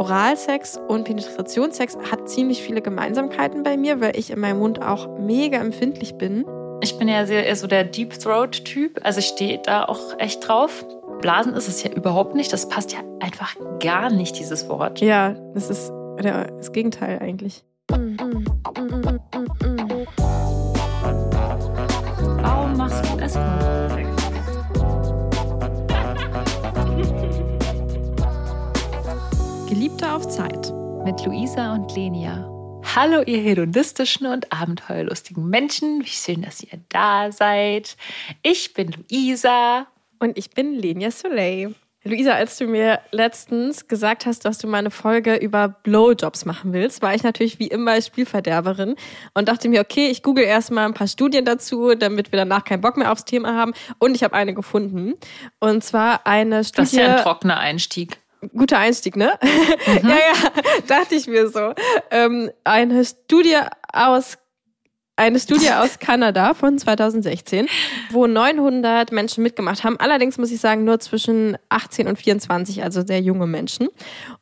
Oralsex und Penetrationssex hat ziemlich viele Gemeinsamkeiten bei mir, weil ich in meinem Mund auch mega empfindlich bin. Ich bin ja sehr, eher so der Deep Throat-Typ. Also ich stehe da auch echt drauf. Blasen ist es ja überhaupt nicht. Das passt ja einfach gar nicht, dieses Wort. Ja, das ist das Gegenteil eigentlich. Warum Mit Luisa und Lenia. Hallo, ihr hedonistischen und abenteuerlustigen Menschen. Wie schön, dass ihr da seid. Ich bin Luisa. Und ich bin Lenia Soleil. Luisa, als du mir letztens gesagt hast, dass du mal eine Folge über Blowjobs machen willst, war ich natürlich wie immer Spielverderberin und dachte mir, okay, ich google erstmal ein paar Studien dazu, damit wir danach keinen Bock mehr aufs Thema haben. Und ich habe eine gefunden. Und zwar eine Studie. Das ist ja ein trockener Einstieg guter Einstieg, ne? Mhm. ja, ja, dachte ich mir so. Ähm, eine Studie aus eine Studie aus Kanada von 2016, wo 900 Menschen mitgemacht haben. Allerdings muss ich sagen, nur zwischen 18 und 24, also sehr junge Menschen.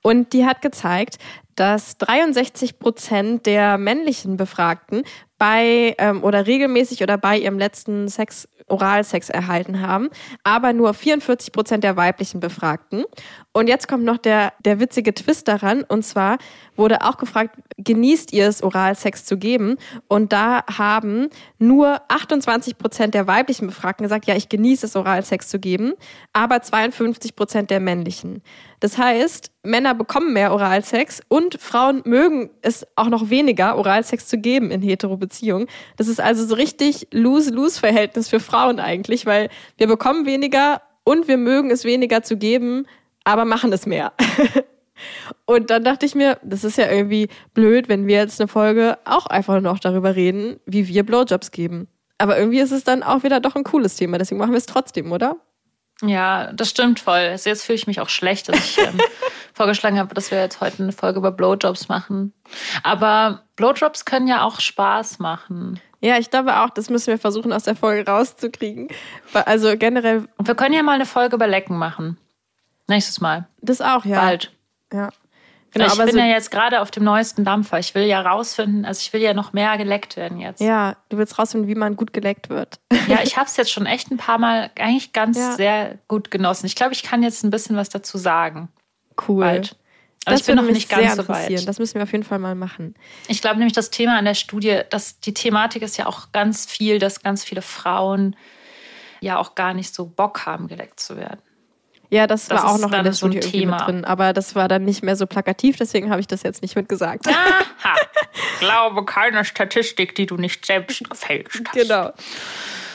Und die hat gezeigt, dass 63 Prozent der männlichen Befragten bei ähm, oder regelmäßig oder bei ihrem letzten Sex Oralsex erhalten haben, aber nur 44 Prozent der weiblichen Befragten. Und jetzt kommt noch der, der witzige Twist daran. Und zwar wurde auch gefragt, genießt ihr es, Oralsex zu geben? Und da haben nur 28 Prozent der weiblichen Befragten gesagt, ja, ich genieße es, Oralsex zu geben, aber 52 Prozent der männlichen. Das heißt, Männer bekommen mehr Oralsex und Frauen mögen es auch noch weniger, Oralsex zu geben in hetero Beziehungen. Das ist also so richtig lose-lose-Verhältnis für Frauen eigentlich, weil wir bekommen weniger und wir mögen es weniger zu geben, aber machen es mehr. Und dann dachte ich mir, das ist ja irgendwie blöd, wenn wir jetzt eine Folge auch einfach noch darüber reden, wie wir Blowjobs geben. Aber irgendwie ist es dann auch wieder doch ein cooles Thema, deswegen machen wir es trotzdem, oder? Ja, das stimmt voll. Also jetzt fühle ich mich auch schlecht, dass ich ähm, vorgeschlagen habe, dass wir jetzt heute eine Folge über Blowjobs machen. Aber Blowjobs können ja auch Spaß machen. Ja, ich glaube auch, das müssen wir versuchen, aus der Folge rauszukriegen. Also generell. Und wir können ja mal eine Folge über Lecken machen. Nächstes Mal. Das auch, ja. Bald. Ja. Genau, ich bin so ja jetzt gerade auf dem neuesten Dampfer. Ich will ja rausfinden, also ich will ja noch mehr geleckt werden jetzt. Ja, du willst rausfinden, wie man gut geleckt wird. Ja, ich habe es jetzt schon echt ein paar Mal eigentlich ganz ja. sehr gut genossen. Ich glaube, ich kann jetzt ein bisschen was dazu sagen. Cool. Bald. Aber das ich bin noch nicht ganz so weit. Das müssen wir auf jeden Fall mal machen. Ich glaube nämlich, das Thema an der Studie, dass die Thematik ist ja auch ganz viel, dass ganz viele Frauen ja auch gar nicht so Bock haben, geleckt zu werden. Ja, das, das war auch noch in der so Studie Thema. drin, aber das war dann nicht mehr so plakativ, deswegen habe ich das jetzt nicht mitgesagt. Aha, glaube keine Statistik, die du nicht selbst gefälscht hast. Genau.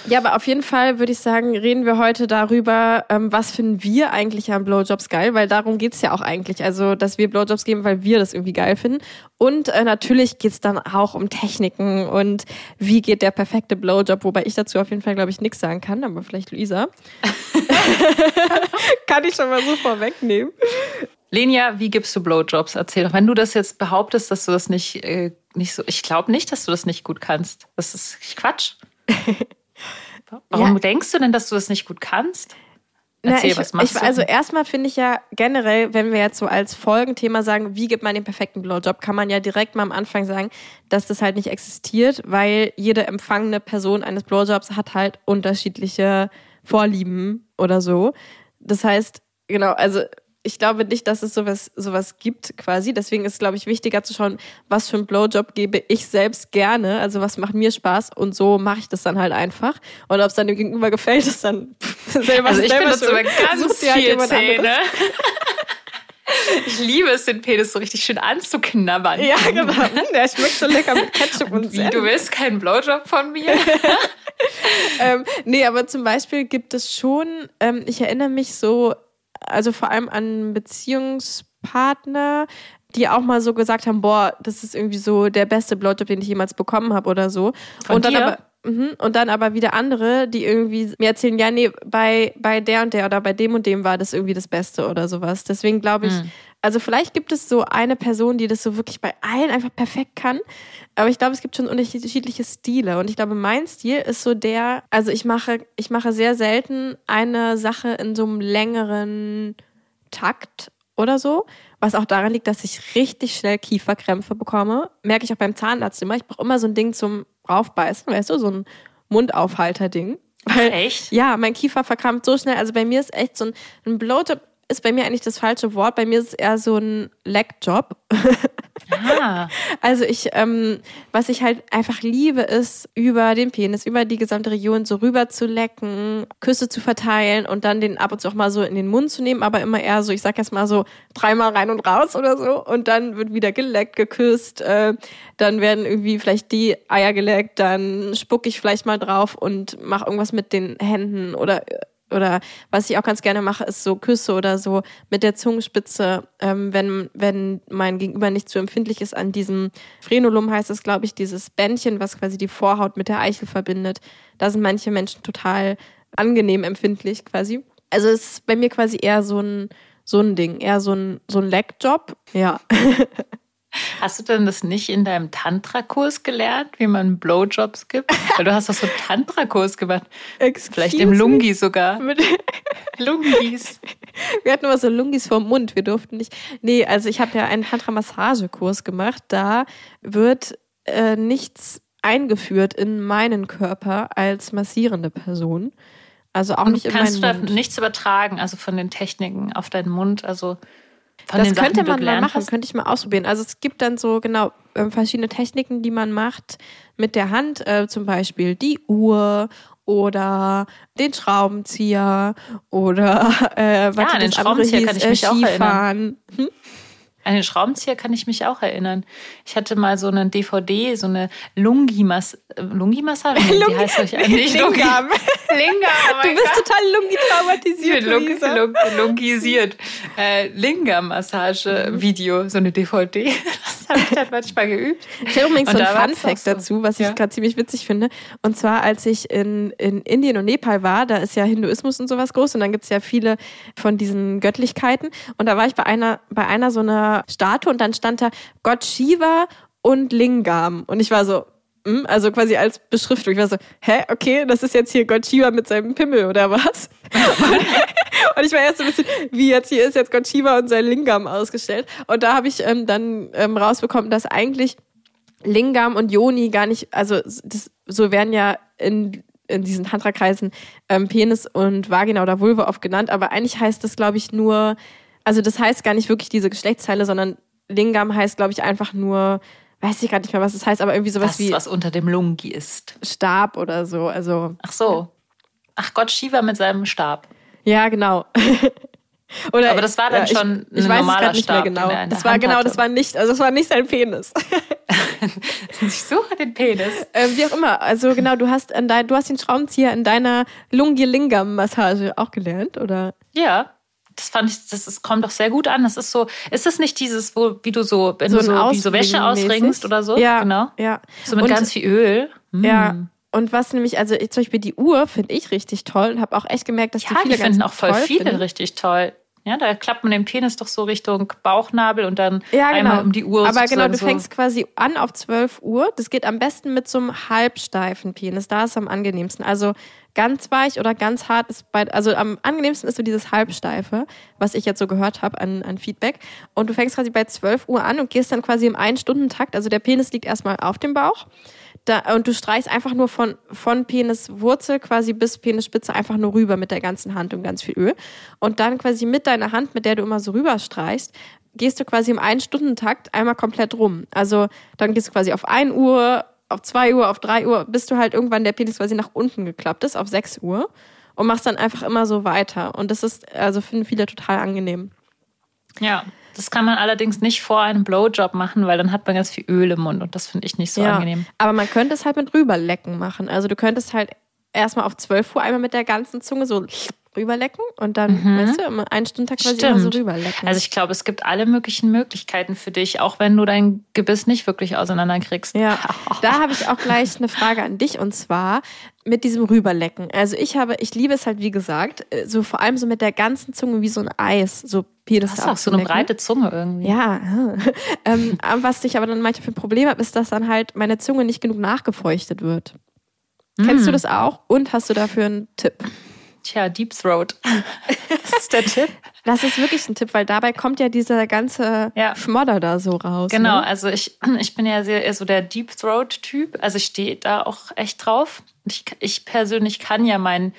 Ja, aber auf jeden Fall würde ich sagen, reden wir heute darüber, ähm, was finden wir eigentlich an Blowjobs geil, weil darum geht's ja auch eigentlich. Also, dass wir Blowjobs geben, weil wir das irgendwie geil finden. Und äh, natürlich geht's dann auch um Techniken und wie geht der perfekte Blowjob, wobei ich dazu auf jeden Fall, glaube ich, nichts sagen kann, aber vielleicht Luisa. kann ich schon mal so vorwegnehmen. Lenia, wie gibst du Blowjobs? Erzähl doch, wenn du das jetzt behauptest, dass du das nicht, äh, nicht so. Ich glaube nicht, dass du das nicht gut kannst. Das ist Quatsch. Warum ja. denkst du denn, dass du das nicht gut kannst? Erzähl, Na, ich, was machst ich, du? Also erstmal finde ich ja generell, wenn wir jetzt so als Folgenthema sagen, wie gibt man den perfekten Blowjob, kann man ja direkt mal am Anfang sagen, dass das halt nicht existiert, weil jede empfangene Person eines Blowjobs hat halt unterschiedliche Vorlieben oder so. Das heißt, genau, also ich glaube nicht, dass es sowas, sowas gibt quasi. Deswegen ist es, glaube ich, wichtiger zu schauen, was für einen Blowjob gebe ich selbst gerne. Also was macht mir Spaß und so mache ich das dann halt einfach. Und ob es dann dem Gegenüber gefällt, ist dann selber Also ich selber benutze aber ganz viel halt Zähne. Ich liebe es, den Penis so richtig schön anzuknabbern. Ja, genau. Der schmeckt so lecker mit Ketchup und, und Wie, du willst keinen Blowjob von mir? ähm, nee, aber zum Beispiel gibt es schon, ähm, ich erinnere mich so also vor allem an Beziehungspartner, die auch mal so gesagt haben, boah, das ist irgendwie so der beste Blowjob, den ich jemals bekommen habe oder so. Von und dann dir? aber und dann aber wieder andere, die irgendwie mir erzählen, ja, nee, bei, bei der und der oder bei dem und dem war das irgendwie das Beste oder sowas. Deswegen glaube ich, mhm. also vielleicht gibt es so eine Person, die das so wirklich bei allen einfach perfekt kann. Aber ich glaube, es gibt schon unterschiedliche Stile. Und ich glaube, mein Stil ist so der, also ich mache, ich mache sehr selten eine Sache in so einem längeren Takt oder so. Was auch daran liegt, dass ich richtig schnell Kieferkrämpfe bekomme. Merke ich auch beim Zahnarzt immer. Ich brauche immer so ein Ding zum Raufbeißen, weißt du, so ein Mundaufhalter-Ding. Weil, echt? Ja, mein Kiefer verkrampft so schnell. Also bei mir ist echt so ein, ein Blowjob ist bei mir eigentlich das falsche Wort. Bei mir ist es eher so ein Leckjob. Also ich, ähm, was ich halt einfach liebe, ist über den Penis, über die gesamte Region so rüber zu lecken, Küsse zu verteilen und dann den ab und zu auch mal so in den Mund zu nehmen, aber immer eher so, ich sag jetzt mal so dreimal rein und raus oder so. Und dann wird wieder geleckt, geküsst, äh, dann werden irgendwie vielleicht die Eier geleckt, dann spuck ich vielleicht mal drauf und mache irgendwas mit den Händen oder oder was ich auch ganz gerne mache, ist so Küsse oder so mit der Zungenspitze, ähm, wenn, wenn mein Gegenüber nicht zu empfindlich ist an diesem Frenulum, heißt es, glaube ich, dieses Bändchen, was quasi die Vorhaut mit der Eichel verbindet. Da sind manche Menschen total angenehm empfindlich quasi. Also es ist bei mir quasi eher so ein, so ein Ding, eher so ein, so ein Leckjob. Ja. Hast du denn das nicht in deinem Tantra-Kurs gelernt, wie man Blowjobs gibt? Weil du hast doch so einen Tantra-Kurs gemacht. Excuse Vielleicht im Lungi me? sogar. Mit Lungis. Wir hatten immer so Lungis vom Mund, wir durften nicht. Nee, also ich habe ja einen Tantra-Massagekurs gemacht. Da wird äh, nichts eingeführt in meinen Körper als massierende Person. Also auch nicht in Kannst du meinen da Mund. nichts übertragen, also von den Techniken auf deinen Mund, also von das Sachen, könnte du man mal machen, hast? könnte ich mal ausprobieren. Also es gibt dann so genau ähm, verschiedene Techniken, die man macht mit der Hand, äh, zum Beispiel die Uhr oder den Schraubenzieher oder äh, was an den Schraubenzieher hieß, kann ich äh, mich auch erinnern. Skifahren. Hm? An den Schraubenzieher kann ich mich auch erinnern. Ich hatte mal so eine DVD, so eine Lungi-Massage. Lungi-Massage? Nee, Lungi- die heißt doch nicht Lungi. Lingam. Lingam, oh Du bist Gott. total lungi traumatisiert. Lung, lung, lungisiert. Äh, Lingam-Massage-Video, so eine DVD. Das habe ich dann manchmal geübt. Ich habe übrigens so ein da war's Fun Fact auch so. dazu, was Ja. ich gerade ziemlich witzig finde. Und zwar, als ich in, in Indien und Nepal war, da ist ja Hinduismus und sowas groß und dann gibt's ja viele von diesen Göttlichkeiten. Und da war ich bei einer, bei einer so einer Statue und dann stand da Gott Shiva und Lingam. Und ich war so, hm, also quasi als Beschriftung. Ich war so, hä, okay, das ist jetzt hier Gott Shiva mit seinem Pimmel oder was? Und ich war erst so ein bisschen, wie jetzt hier ist jetzt Gott Shiva und sein Lingam ausgestellt. Und da habe ich ähm, dann ähm, rausbekommen, dass eigentlich Lingam und Yoni gar nicht, also das, so werden ja in, in diesen Tantra-Kreisen ähm, Penis und Vagina oder Vulva oft genannt, aber eigentlich heißt das, glaube ich, nur, also das heißt gar nicht wirklich diese Geschlechtsteile, sondern Lingam heißt, glaube ich, einfach nur, weiß ich gar nicht mehr, was es heißt, aber irgendwie sowas Das, wie was unter dem Lungi ist. Stab oder so. Also, Ach so. Ach Gott, Shiva mit seinem Stab. ja, genau. Oder, Aber das war dann ich, schon ich ein weiß es normaler grad nicht mehr Stab, genau. in der Das war Hand genau, hatte. das war nicht, also das war nicht sein Penis. Ich suche den Penis. ähm, wie auch immer. Also genau, du hast an dein, du hast den Schraubenzieher in deiner Lungi-Lingam-Massage auch gelernt, oder? Ja. Das fand ich, das ist, kommt doch sehr gut an. Das ist so, ist das nicht dieses, wo, wie du so, wenn So du so, so Wäsche ausringst oder so? Ja, Genau. ja. So mit Und- ganz viel Öl. Mm. Ja. Und was nämlich, also ich, zum Beispiel die Uhr finde ich richtig toll und habe auch echt gemerkt, dass Ja, die viele die finden ganz auch voll viele finden. richtig toll. Ja, da klappt man den Penis doch so Richtung Bauchnabel und dann Ja, genau. einmal um die Uhr. Aber genau, du so. fängst quasi an auf 12 Uhr. Das geht am besten mit so einem halbsteifen Penis. Da ist es am angenehmsten. Also ganz weich oder ganz hart ist bei, also am angenehmsten ist so dieses halbsteife, was ich jetzt so gehört habe an, an Feedback. Und du fängst quasi bei 12 Uhr an und gehst dann quasi im Ein-Stunden-Takt. Also der Penis liegt erstmal auf dem Bauch. Da, und du streichst einfach nur von, von Peniswurzel quasi bis Penisspitze einfach nur rüber mit der ganzen Hand und ganz viel Öl. Und dann quasi mit deiner Hand, mit der du immer so rüber streichst, gehst du quasi im Ein-Stunden-Takt einmal komplett rum. Also dann gehst du quasi auf 1 Uhr, auf 2 Uhr, auf 3 Uhr, bis du halt irgendwann der Penis quasi nach unten geklappt ist, auf 6 Uhr. Und machst dann einfach immer so weiter. Und das ist, also finden viele total angenehm. Ja, das kann man allerdings nicht vor einem Blowjob machen, weil dann hat man ganz viel Öl im Mund und das finde ich nicht so angenehm. Aber man könnte es halt mit rüberlecken machen. Also du könntest halt erstmal auf 12 Uhr einmal mit der ganzen Zunge so rüberlecken und dann, weißt du, immer einen Stundtag quasi immer so Stimmt. rüberlecken. Also ich glaube, es gibt alle möglichen Möglichkeiten für dich, auch wenn du dein Gebiss nicht wirklich auseinanderkriegst. Ja, da habe ich auch gleich eine Frage an dich und zwar mit diesem Rüberlecken. Also ich habe, ich liebe es halt, wie gesagt, äh, so vor allem so mit der ganzen Zunge wie so ein Eis, so Penis Du hast auch so eine breite Zunge irgendwie. Ja, ähm, was ich aber dann manchmal für ein Problem habe, ist, dass dann halt meine Zunge nicht genug nachgefeuchtet wird. Kennst du Mm. das auch? Und hast du dafür einen Tipp? Tja, Deep Throat. das ist der Tipp. Das ist wirklich ein Tipp, weil dabei kommt ja dieser ganze ja. Schmodder da so raus. Genau, ne? also ich, ich bin ja sehr so der Deep Throat-Typ. Also ich stehe da auch echt drauf. Ich, ich persönlich kann ja meinen,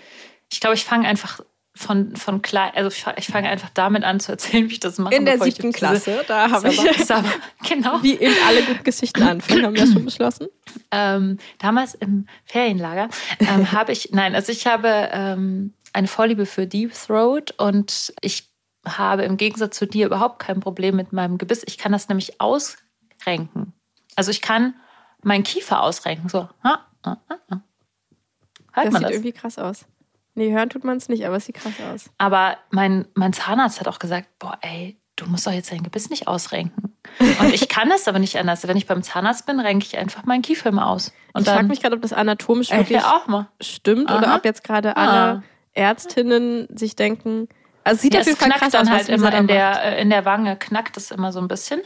ich glaube, ich fange einfach von, von klein, also ich fange einfach damit an zu erzählen, wie ich das mache. In der siebten Klasse, da habe ich. Aber, genau. Wie eben alle guten Geschichten anfangen, haben wir schon beschlossen. Ähm, damals im Ferienlager ähm, habe ich, nein, also ich habe ähm, eine Vorliebe für Deep Throat und ich habe im Gegensatz zu dir überhaupt kein Problem mit meinem Gebiss. Ich kann das nämlich ausrenken. Also ich kann meinen Kiefer ausrenken. So. Ha, ha, ha. Halt das sieht das? irgendwie krass aus. Nee, hören tut man es nicht, aber es sieht krass aus. Aber mein, mein Zahnarzt hat auch gesagt, boah, ey, du musst doch jetzt dein Gebiss nicht ausrenken. Und ich kann es aber nicht anders. Wenn ich beim Zahnarzt bin, renke ich einfach meinen Kiefer immer aus. Und ich frage mich gerade, ob das anatomisch wirklich auch mal. stimmt Aha. oder ob jetzt gerade alle ah. Ärztinnen sich denken, also sieht ja, auf jeden Fall krass dann aus, halt immer in der, äh, in der Wange, knackt es immer so ein bisschen.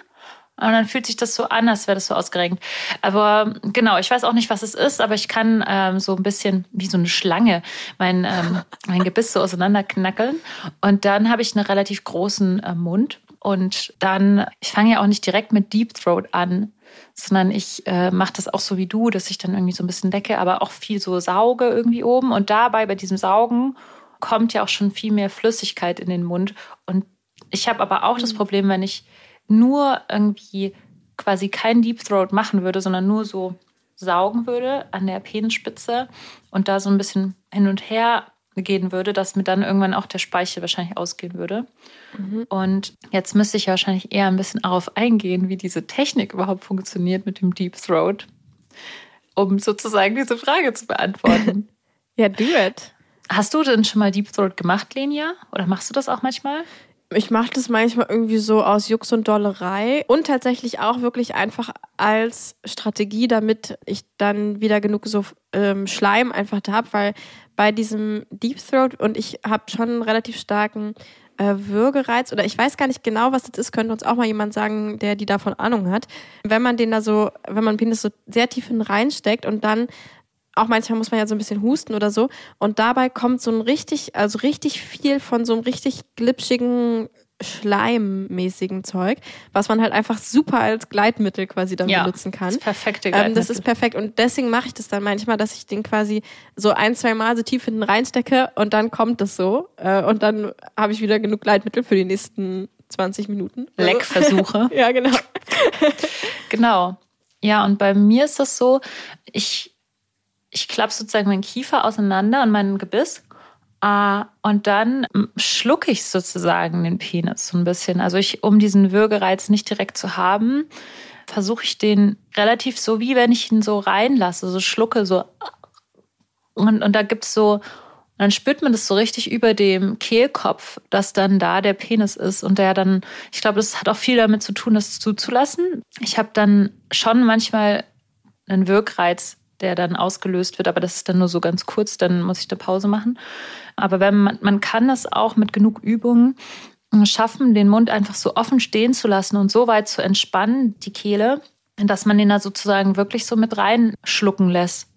Und dann fühlt sich das so an, als wäre das so ausgerenkt. Aber genau, ich weiß auch nicht, was es ist, aber ich kann ähm, so ein bisschen wie so eine Schlange mein, ähm, mein Gebiss so auseinanderknackeln. Und dann habe ich einen relativ großen äh, Mund. Und dann, ich fange ja auch nicht direkt mit Deep Throat an, sondern ich äh, mache das auch so wie du, dass ich dann irgendwie so ein bisschen decke, aber auch viel so sauge irgendwie oben. Und dabei, bei diesem Saugen, kommt ja auch schon viel mehr Flüssigkeit in den Mund. Und ich habe aber auch das mhm. Problem, wenn ich nur irgendwie quasi kein Deep Throat machen würde, sondern nur so saugen würde an der Penisspitze und da so ein bisschen hin und her gehen würde, dass mir dann irgendwann auch der Speichel wahrscheinlich ausgehen würde. Mhm. Und jetzt müsste ich wahrscheinlich eher ein bisschen darauf eingehen, wie diese Technik überhaupt funktioniert mit dem Deep Throat, um sozusagen diese Frage zu beantworten. ja, do it. Hast du denn schon mal Deep Throat gemacht, Lenia? Oder machst du das auch manchmal? Ich mache das manchmal irgendwie so aus Jux und Dollerei und tatsächlich auch wirklich einfach als Strategie, damit ich dann wieder genug so ähm, Schleim einfach da habe, weil bei diesem Deep Throat und ich habe schon einen relativ starken äh, Würgereiz oder ich weiß gar nicht genau, was das ist, könnte uns auch mal jemand sagen, der die davon Ahnung hat. Wenn man den da so, wenn man Penis so sehr tief hin reinsteckt und dann auch manchmal muss man ja so ein bisschen husten oder so. Und dabei kommt so ein richtig, also richtig viel von so einem richtig glitschigen, schleimmäßigen Zeug, was man halt einfach super als Gleitmittel quasi dann ja, benutzen kann. Das ist perfekte Gleitmittel. Ähm, das ist perfekt. Und deswegen mache ich das dann manchmal, dass ich den quasi so ein, zwei Mal so tief hinten reinstecke und dann kommt das so. Äh, und dann habe ich wieder genug Gleitmittel für die nächsten 20 Minuten. Leckversuche. ja, genau. genau. Ja, und bei mir ist das so, ich ich klappe sozusagen meinen Kiefer auseinander und meinen Gebiss. Uh, und dann schlucke ich sozusagen den Penis so ein bisschen. Also ich, um diesen Würgereiz nicht direkt zu haben, versuche ich den relativ so, wie wenn ich ihn so reinlasse, so schlucke, so. Und, und da gibt's so, dann spürt man das so richtig über dem Kehlkopf, dass dann da der Penis ist und der dann, ich glaube, das hat auch viel damit zu tun, das zuzulassen. Ich habe dann schon manchmal einen Wirkreiz der dann ausgelöst wird, aber das ist dann nur so ganz kurz, dann muss ich eine Pause machen. Aber wenn man, man kann das auch mit genug Übungen schaffen, den Mund einfach so offen stehen zu lassen und so weit zu entspannen, die Kehle, dass man den da sozusagen wirklich so mit reinschlucken lässt.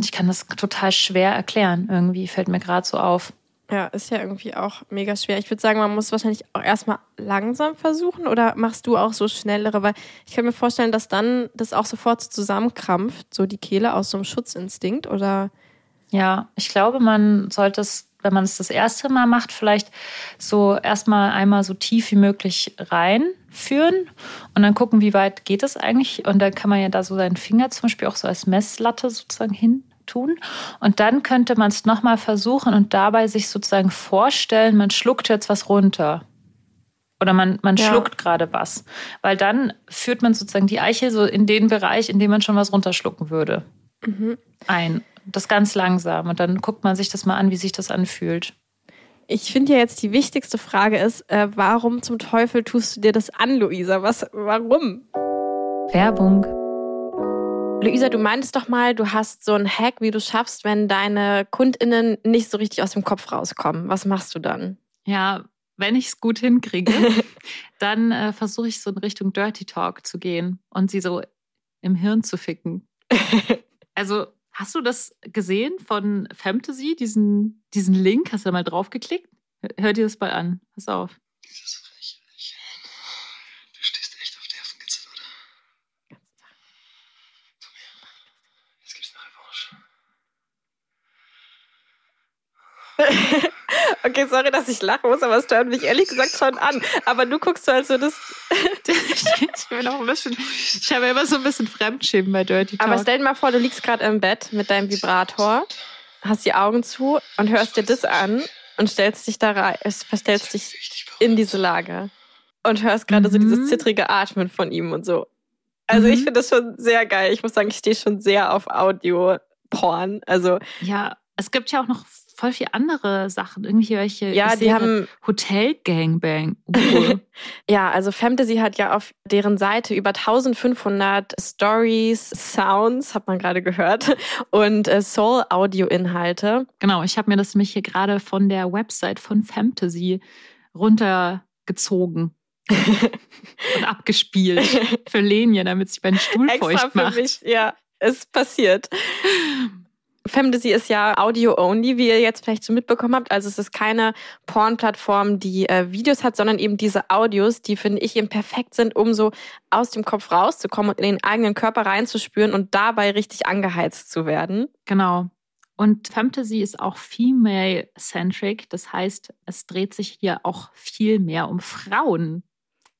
Ich kann das total schwer erklären, irgendwie fällt mir gerade so auf. Ja, ist ja irgendwie auch mega schwer. Ich würde sagen, man muss wahrscheinlich auch erstmal langsam versuchen oder machst du auch so schnellere? Weil ich kann mir vorstellen, dass dann das auch sofort so zusammenkrampft, so die Kehle aus so einem Schutzinstinkt oder? Ja, ich glaube, man sollte es, wenn man es das erste Mal macht, vielleicht so erstmal einmal so tief wie möglich reinführen und dann gucken, wie weit geht es eigentlich. Und dann kann man ja da so seinen Finger zum Beispiel auch so als Messlatte sozusagen hin tun. Und dann könnte man es nochmal versuchen und dabei sich sozusagen vorstellen, man schluckt jetzt was runter. Oder man, man ja. schluckt gerade was. Weil dann führt man sozusagen die Eichel so in den Bereich, in dem man schon was runterschlucken würde. Mhm. Ein. Das ganz langsam. Und dann guckt man sich das mal an, wie sich das anfühlt. Ich finde ja jetzt die wichtigste Frage ist, äh, warum zum Teufel tust du dir das an, Luisa? Was, warum? Werbung. Luisa, du meintest doch mal, du hast so einen Hack, wie du schaffst, wenn deine KundInnen nicht so richtig aus dem Kopf rauskommen. Was machst du dann? Ja, wenn ich es gut hinkriege, dann äh, versuche ich so in Richtung Dirty Talk zu gehen und sie so im Hirn zu ficken. also Hast du das gesehen von Fantasy, diesen, diesen Link? Hast du da mal draufgeklickt? Hör dir das mal an. Pass auf. Dieses Frechheit. Du stehst echt auf Nervenkitzel, oder? Komm her. Jetzt gibt's eine Revanche. Okay, sorry, dass ich lachen muss, aber es stört mich ehrlich gesagt schon an. Aber du guckst so, als so das. ich bin auch ein bisschen. Ich habe immer so ein bisschen Fremdschämen bei Dirty Talk. Aber stell dir mal vor, du liegst gerade im Bett mit deinem Vibrator, hast die Augen zu und hörst dir das an und stellst dich da rein, verstellst dich in diese Lage und hörst gerade mhm. so dieses mhm. zittrige Atmen von ihm und so. Also mhm. ich finde das schon sehr geil. Ich muss sagen, ich stehe schon sehr auf Audio-Porn. Also ja, es gibt ja auch noch voll viel andere Sachen. Irgendwelche ja, die haben Hotel Gangbang. ja, also Fantasy hat ja auf deren Seite über 1500 Stories, Sounds, hat man gerade gehört, und äh, Soul Audio Inhalte. Genau, ich habe mir das nämlich hier gerade von der Website von Fantasy runtergezogen. und abgespielt für Lenje, damit sich meinen Stuhl Extra feucht macht. Für mich, ja, es passiert. Femdesy ist ja Audio-only, wie ihr jetzt vielleicht so mitbekommen habt. Also es ist keine Porn-Plattform, die äh, Videos hat, sondern eben diese Audios, die, finde ich, eben perfekt sind, um so aus dem Kopf rauszukommen und in den eigenen Körper reinzuspüren und dabei richtig angeheizt zu werden. Genau. Und Fantasy ist auch female-centric. Das heißt, es dreht sich hier auch viel mehr um Frauen.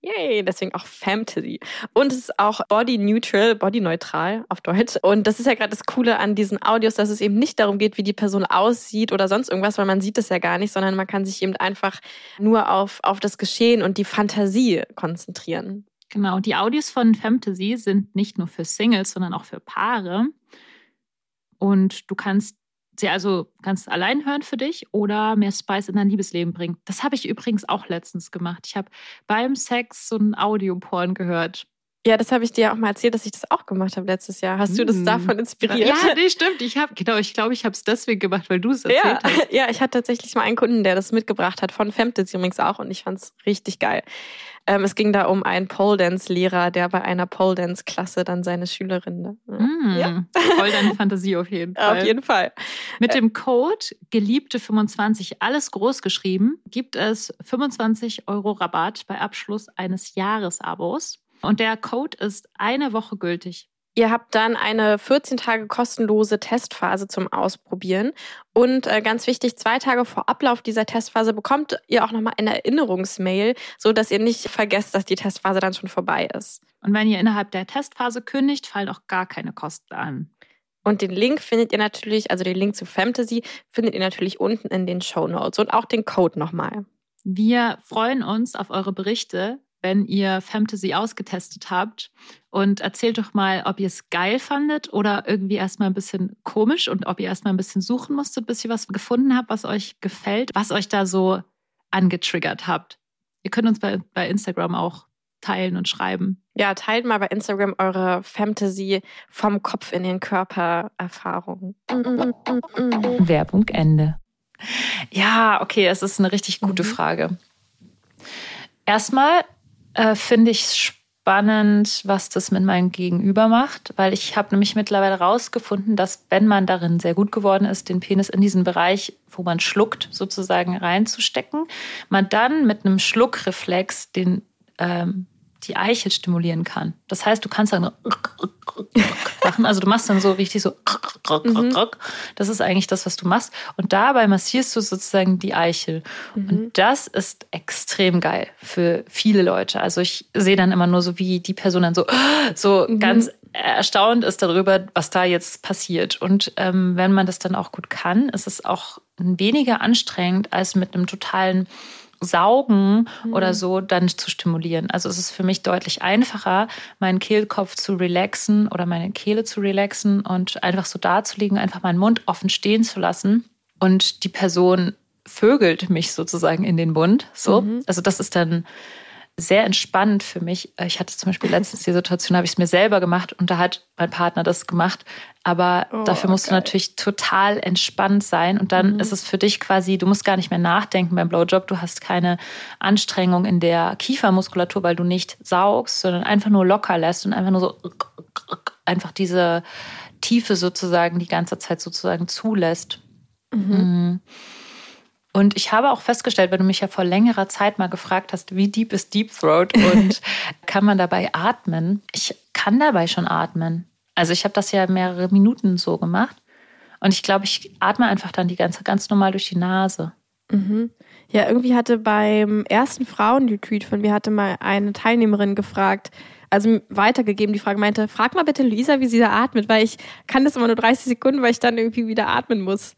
Yay, deswegen auch Fantasy. Und es ist auch body neutral, body neutral auf Deutsch. Und das ist ja gerade das Coole an diesen Audios, dass es eben nicht darum geht, wie die Person aussieht oder sonst irgendwas, weil man sieht es ja gar nicht, sondern man kann sich eben einfach nur auf, auf das Geschehen und die Fantasie konzentrieren. Genau, die Audios von Fantasy sind nicht nur für Singles, sondern auch für Paare. Und du kannst sie also ganz allein hören für dich oder mehr Spice in dein Liebesleben bringen. Das habe ich übrigens auch letztens gemacht. Ich habe beim Sex so ein Audioporn gehört. Ja, das habe ich dir auch mal erzählt, dass ich das auch gemacht habe letztes Jahr. Hast du das hm. davon inspiriert? Ja, nee, stimmt. Ich habe genau, ich glaube, ich habe es deswegen gemacht, weil du es erzählt ja, hast. Ja, ich hatte tatsächlich mal einen Kunden, der das mitgebracht hat von Femtits übrigens auch und ich fand es richtig geil. Ähm, es ging da um einen Pole Dance Lehrer, der bei einer Pole Dance Klasse dann seine Schülerin. Mm, ja. Voll deine Fantasie auf jeden Fall. Auf jeden Fall. Mit dem Code Geliebte25 alles groß geschrieben gibt es 25 Euro Rabatt bei Abschluss eines Jahresabos. Und der Code ist eine Woche gültig. Ihr habt dann eine 14 Tage kostenlose Testphase zum Ausprobieren. Und äh, ganz wichtig, zwei Tage vor Ablauf dieser Testphase bekommt ihr auch nochmal eine Erinnerungsmail, so dass ihr nicht vergesst, dass die Testphase dann schon vorbei ist. Und wenn ihr innerhalb der Testphase kündigt, fallen auch gar keine Kosten an. Und den Link findet ihr natürlich, also den Link zu Fantasy, findet ihr natürlich unten in den Show Notes und auch den Code nochmal. Wir freuen uns auf eure Berichte wenn ihr Fantasy ausgetestet habt. Und erzählt doch mal, ob ihr es geil fandet oder irgendwie erstmal ein bisschen komisch und ob ihr erstmal ein bisschen suchen musstet, bis ihr was gefunden habt, was euch gefällt, was euch da so angetriggert habt. Ihr könnt uns bei, bei Instagram auch teilen und schreiben. Ja, teilt mal bei Instagram eure Fantasy vom Kopf in den Körper Erfahrungen. Werbung Ende. Ja, okay, es ist eine richtig gute mhm. Frage. Erstmal äh, finde ich spannend, was das mit meinem Gegenüber macht, weil ich habe nämlich mittlerweile rausgefunden, dass wenn man darin sehr gut geworden ist, den Penis in diesen Bereich, wo man schluckt, sozusagen reinzustecken, man dann mit einem Schluckreflex den ähm, die Eichel stimulieren kann. Das heißt, du kannst dann machen, also du machst dann so richtig so mhm. das ist eigentlich das, was du machst und dabei massierst du sozusagen die Eichel mhm. und das ist extrem geil für viele Leute. Also ich sehe dann immer nur so, wie die Person dann so so mhm. ganz erstaunt ist darüber, was da jetzt passiert und ähm, wenn man das dann auch gut kann, ist es auch weniger anstrengend als mit einem totalen Saugen mhm. oder so dann zu stimulieren. Also es ist für mich deutlich einfacher, meinen Kehlkopf zu relaxen oder meine Kehle zu relaxen und einfach so da zu liegen, einfach meinen Mund offen stehen zu lassen und die Person vögelt mich sozusagen in den Mund. So, mhm. also das ist dann sehr entspannend für mich. Ich hatte zum Beispiel letztens die Situation, habe ich es mir selber gemacht und da hat mein Partner das gemacht. Aber oh, dafür musst geil. du natürlich total entspannt sein und dann mhm. ist es für dich quasi, du musst gar nicht mehr nachdenken beim Blowjob. Du hast keine Anstrengung in der Kiefermuskulatur, weil du nicht saugst, sondern einfach nur locker lässt und einfach nur so einfach diese Tiefe sozusagen die ganze Zeit sozusagen zulässt. Mhm. Und ich habe auch festgestellt, wenn du mich ja vor längerer Zeit mal gefragt hast, wie deep ist Deep Throat und kann man dabei atmen? Ich kann dabei schon atmen. Also ich habe das ja mehrere Minuten so gemacht. Und ich glaube, ich atme einfach dann die ganze ganz normal durch die Nase. Mhm. Ja, irgendwie hatte beim ersten Frauenretreat von mir hatte mal eine Teilnehmerin gefragt, also weitergegeben, die Frage meinte, frag mal bitte Luisa, wie sie da atmet, weil ich kann das immer nur 30 Sekunden, weil ich dann irgendwie wieder atmen muss.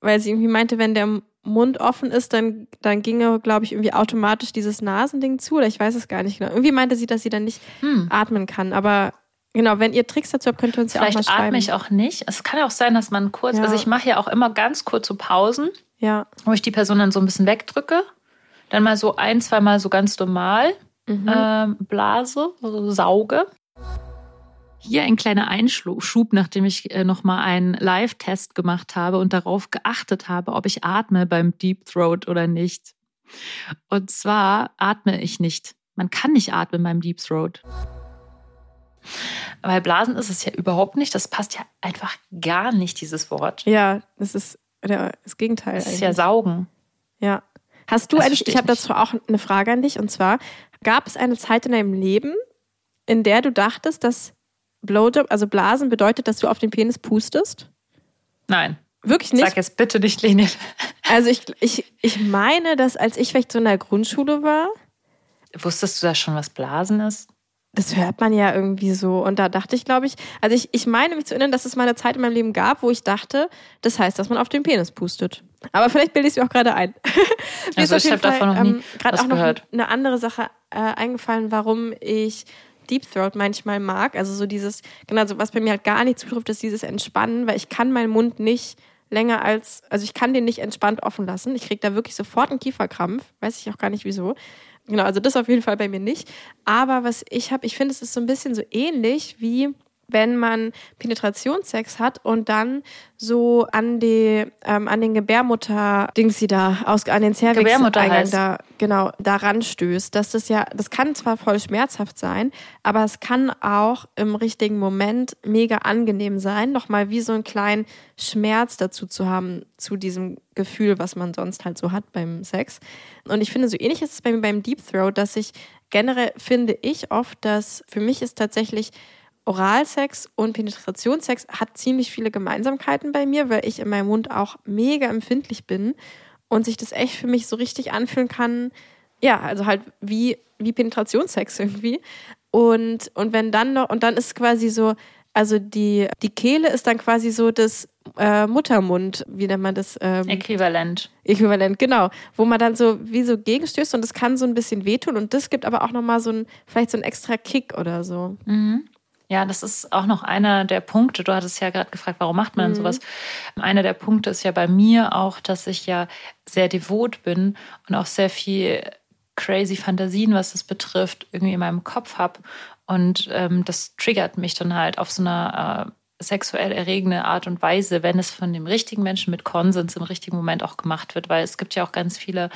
Weil sie irgendwie meinte, wenn der Mund offen ist, dann, dann ginge, glaube ich, irgendwie automatisch dieses Nasending zu. Oder ich weiß es gar nicht genau. Irgendwie meinte sie, dass sie dann nicht hm. atmen kann. Aber genau, wenn ihr Tricks dazu habt, könnt ihr uns Vielleicht ja auch mal schreiben. Vielleicht atme ich auch nicht. Es kann ja auch sein, dass man kurz, ja. also ich mache ja auch immer ganz kurze Pausen, ja. wo ich die Person dann so ein bisschen wegdrücke. Dann mal so ein, zwei Mal so ganz normal mhm. ähm, blase, also sauge. Hier ein kleiner Einschub, nachdem ich äh, nochmal einen Live-Test gemacht habe und darauf geachtet habe, ob ich atme beim Deep Throat oder nicht. Und zwar atme ich nicht. Man kann nicht atmen beim Deep Throat. Weil Blasen ist es ja überhaupt nicht. Das passt ja einfach gar nicht, dieses Wort. Ja, das ist das Gegenteil. Das ist ja Saugen. Ja. Hast du eigentlich, ich habe dazu auch eine Frage an dich und zwar, gab es eine Zeit in deinem Leben, in der du dachtest, dass Blowjob, also Blasen, bedeutet, dass du auf den Penis pustest? Nein. Wirklich nicht? Sag jetzt bitte nicht, Lenin. Also ich, ich, ich meine, dass als ich vielleicht so in der Grundschule war. Wusstest du da schon, was Blasen ist? Das hört man ja irgendwie so. Und da dachte ich, glaube ich, also ich, ich meine mich zu erinnern, dass es mal eine Zeit in meinem Leben gab, wo ich dachte, das heißt, dass man auf den Penis pustet. Aber vielleicht bilde ich es mir auch gerade ein. mir also ist auf jeden Fall davon noch nie ähm, gerade auch noch gehört. eine andere Sache äh, eingefallen, warum ich Deep Throat manchmal mag. Also so dieses, genau, so was bei mir halt gar nicht zutrifft, ist dieses Entspannen, weil ich kann meinen Mund nicht länger als, also ich kann den nicht entspannt offen lassen. Ich kriege da wirklich sofort einen Kieferkrampf, weiß ich auch gar nicht wieso. Genau, also das auf jeden Fall bei mir nicht. Aber was ich habe, ich finde, es ist so ein bisschen so ähnlich wie wenn man Penetrationssex hat und dann so an die ähm, an den Gebärmutter Dings sie da aus an den Cervix da genau daran stößt, dass das ja das kann zwar voll schmerzhaft sein, aber es kann auch im richtigen Moment mega angenehm sein, nochmal wie so einen kleinen Schmerz dazu zu haben zu diesem Gefühl, was man sonst halt so hat beim Sex. Und ich finde so ähnlich ist es bei mir beim Deep Throat, dass ich generell finde ich oft, dass für mich ist tatsächlich Oralsex und Penetrationssex hat ziemlich viele Gemeinsamkeiten bei mir, weil ich in meinem Mund auch mega empfindlich bin und sich das echt für mich so richtig anfühlen kann. Ja, also halt wie, wie Penetrationssex irgendwie. Und, und wenn dann noch, und dann ist quasi so, also die, die Kehle ist dann quasi so das äh, Muttermund, wie nennt man das? Ähm, Äquivalent. Äquivalent, genau. Wo man dann so wie so gegenstößt und das kann so ein bisschen wehtun und das gibt aber auch nochmal so ein, vielleicht so ein extra Kick oder so. Mhm. Ja, das ist auch noch einer der Punkte. Du hattest ja gerade gefragt, warum macht man mhm. sowas? Einer der Punkte ist ja bei mir auch, dass ich ja sehr devot bin und auch sehr viel crazy Fantasien, was das betrifft, irgendwie in meinem Kopf habe. Und ähm, das triggert mich dann halt auf so einer äh, sexuell erregende Art und Weise, wenn es von dem richtigen Menschen mit Konsens im richtigen Moment auch gemacht wird. Weil es gibt ja auch ganz viele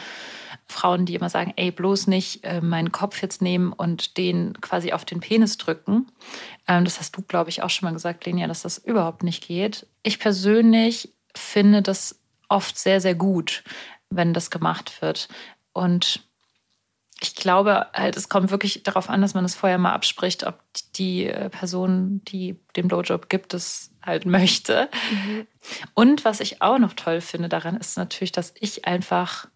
Frauen, die immer sagen, ey, bloß nicht äh, meinen Kopf jetzt nehmen und den quasi auf den Penis drücken. Ähm, das hast du, glaube ich, auch schon mal gesagt, Lenia, dass das überhaupt nicht geht. Ich persönlich finde das oft sehr, sehr gut, wenn das gemacht wird. Und ich glaube halt, es kommt wirklich darauf an, dass man es das vorher mal abspricht, ob die äh, Person, die den Blowjob gibt, es halt möchte. Mhm. Und was ich auch noch toll finde daran, ist natürlich, dass ich einfach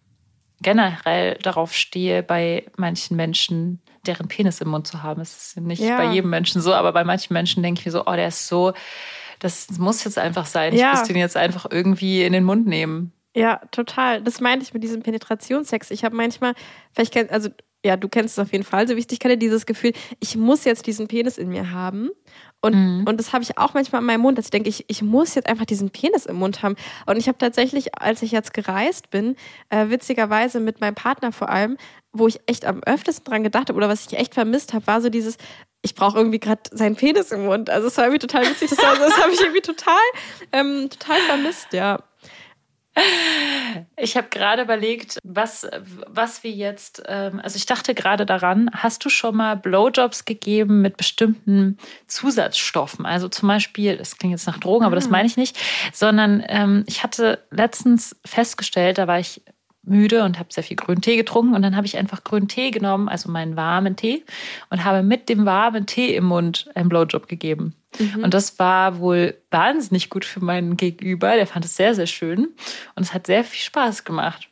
generell darauf stehe, bei manchen Menschen deren Penis im Mund zu haben. Es ist nicht ja. bei jedem Menschen so, aber bei manchen Menschen denke ich mir so, oh, der ist so, das muss jetzt einfach sein. Ja. Ich muss den jetzt einfach irgendwie in den Mund nehmen. Ja, total. Das meinte ich mit diesem Penetrationssex. Ich habe manchmal, vielleicht kennt, also ja, du kennst es auf jeden Fall so wichtig, kenne dieses Gefühl, ich muss jetzt diesen Penis in mir haben. Und, mhm. und das habe ich auch manchmal in meinem Mund, dass ich denke, ich, ich muss jetzt einfach diesen Penis im Mund haben. Und ich habe tatsächlich, als ich jetzt gereist bin, äh, witzigerweise mit meinem Partner vor allem, wo ich echt am öftesten dran gedacht habe oder was ich echt vermisst habe, war so dieses, ich brauche irgendwie gerade seinen Penis im Mund. Also es war irgendwie total witzig. Das, das habe ich irgendwie total, ähm, total vermisst, ja. Ich habe gerade überlegt, was, was wir jetzt, ähm, also ich dachte gerade daran, hast du schon mal Blowjobs gegeben mit bestimmten Zusatzstoffen? Also zum Beispiel, das klingt jetzt nach Drogen, aber das ah. meine ich nicht, sondern ähm, ich hatte letztens festgestellt, da war ich müde und habe sehr viel grünen Tee getrunken und dann habe ich einfach grünen Tee genommen, also meinen warmen Tee und habe mit dem warmen Tee im Mund einen Blowjob gegeben. Mhm. Und das war wohl wahnsinnig gut für meinen Gegenüber. Der fand es sehr, sehr schön und es hat sehr viel Spaß gemacht.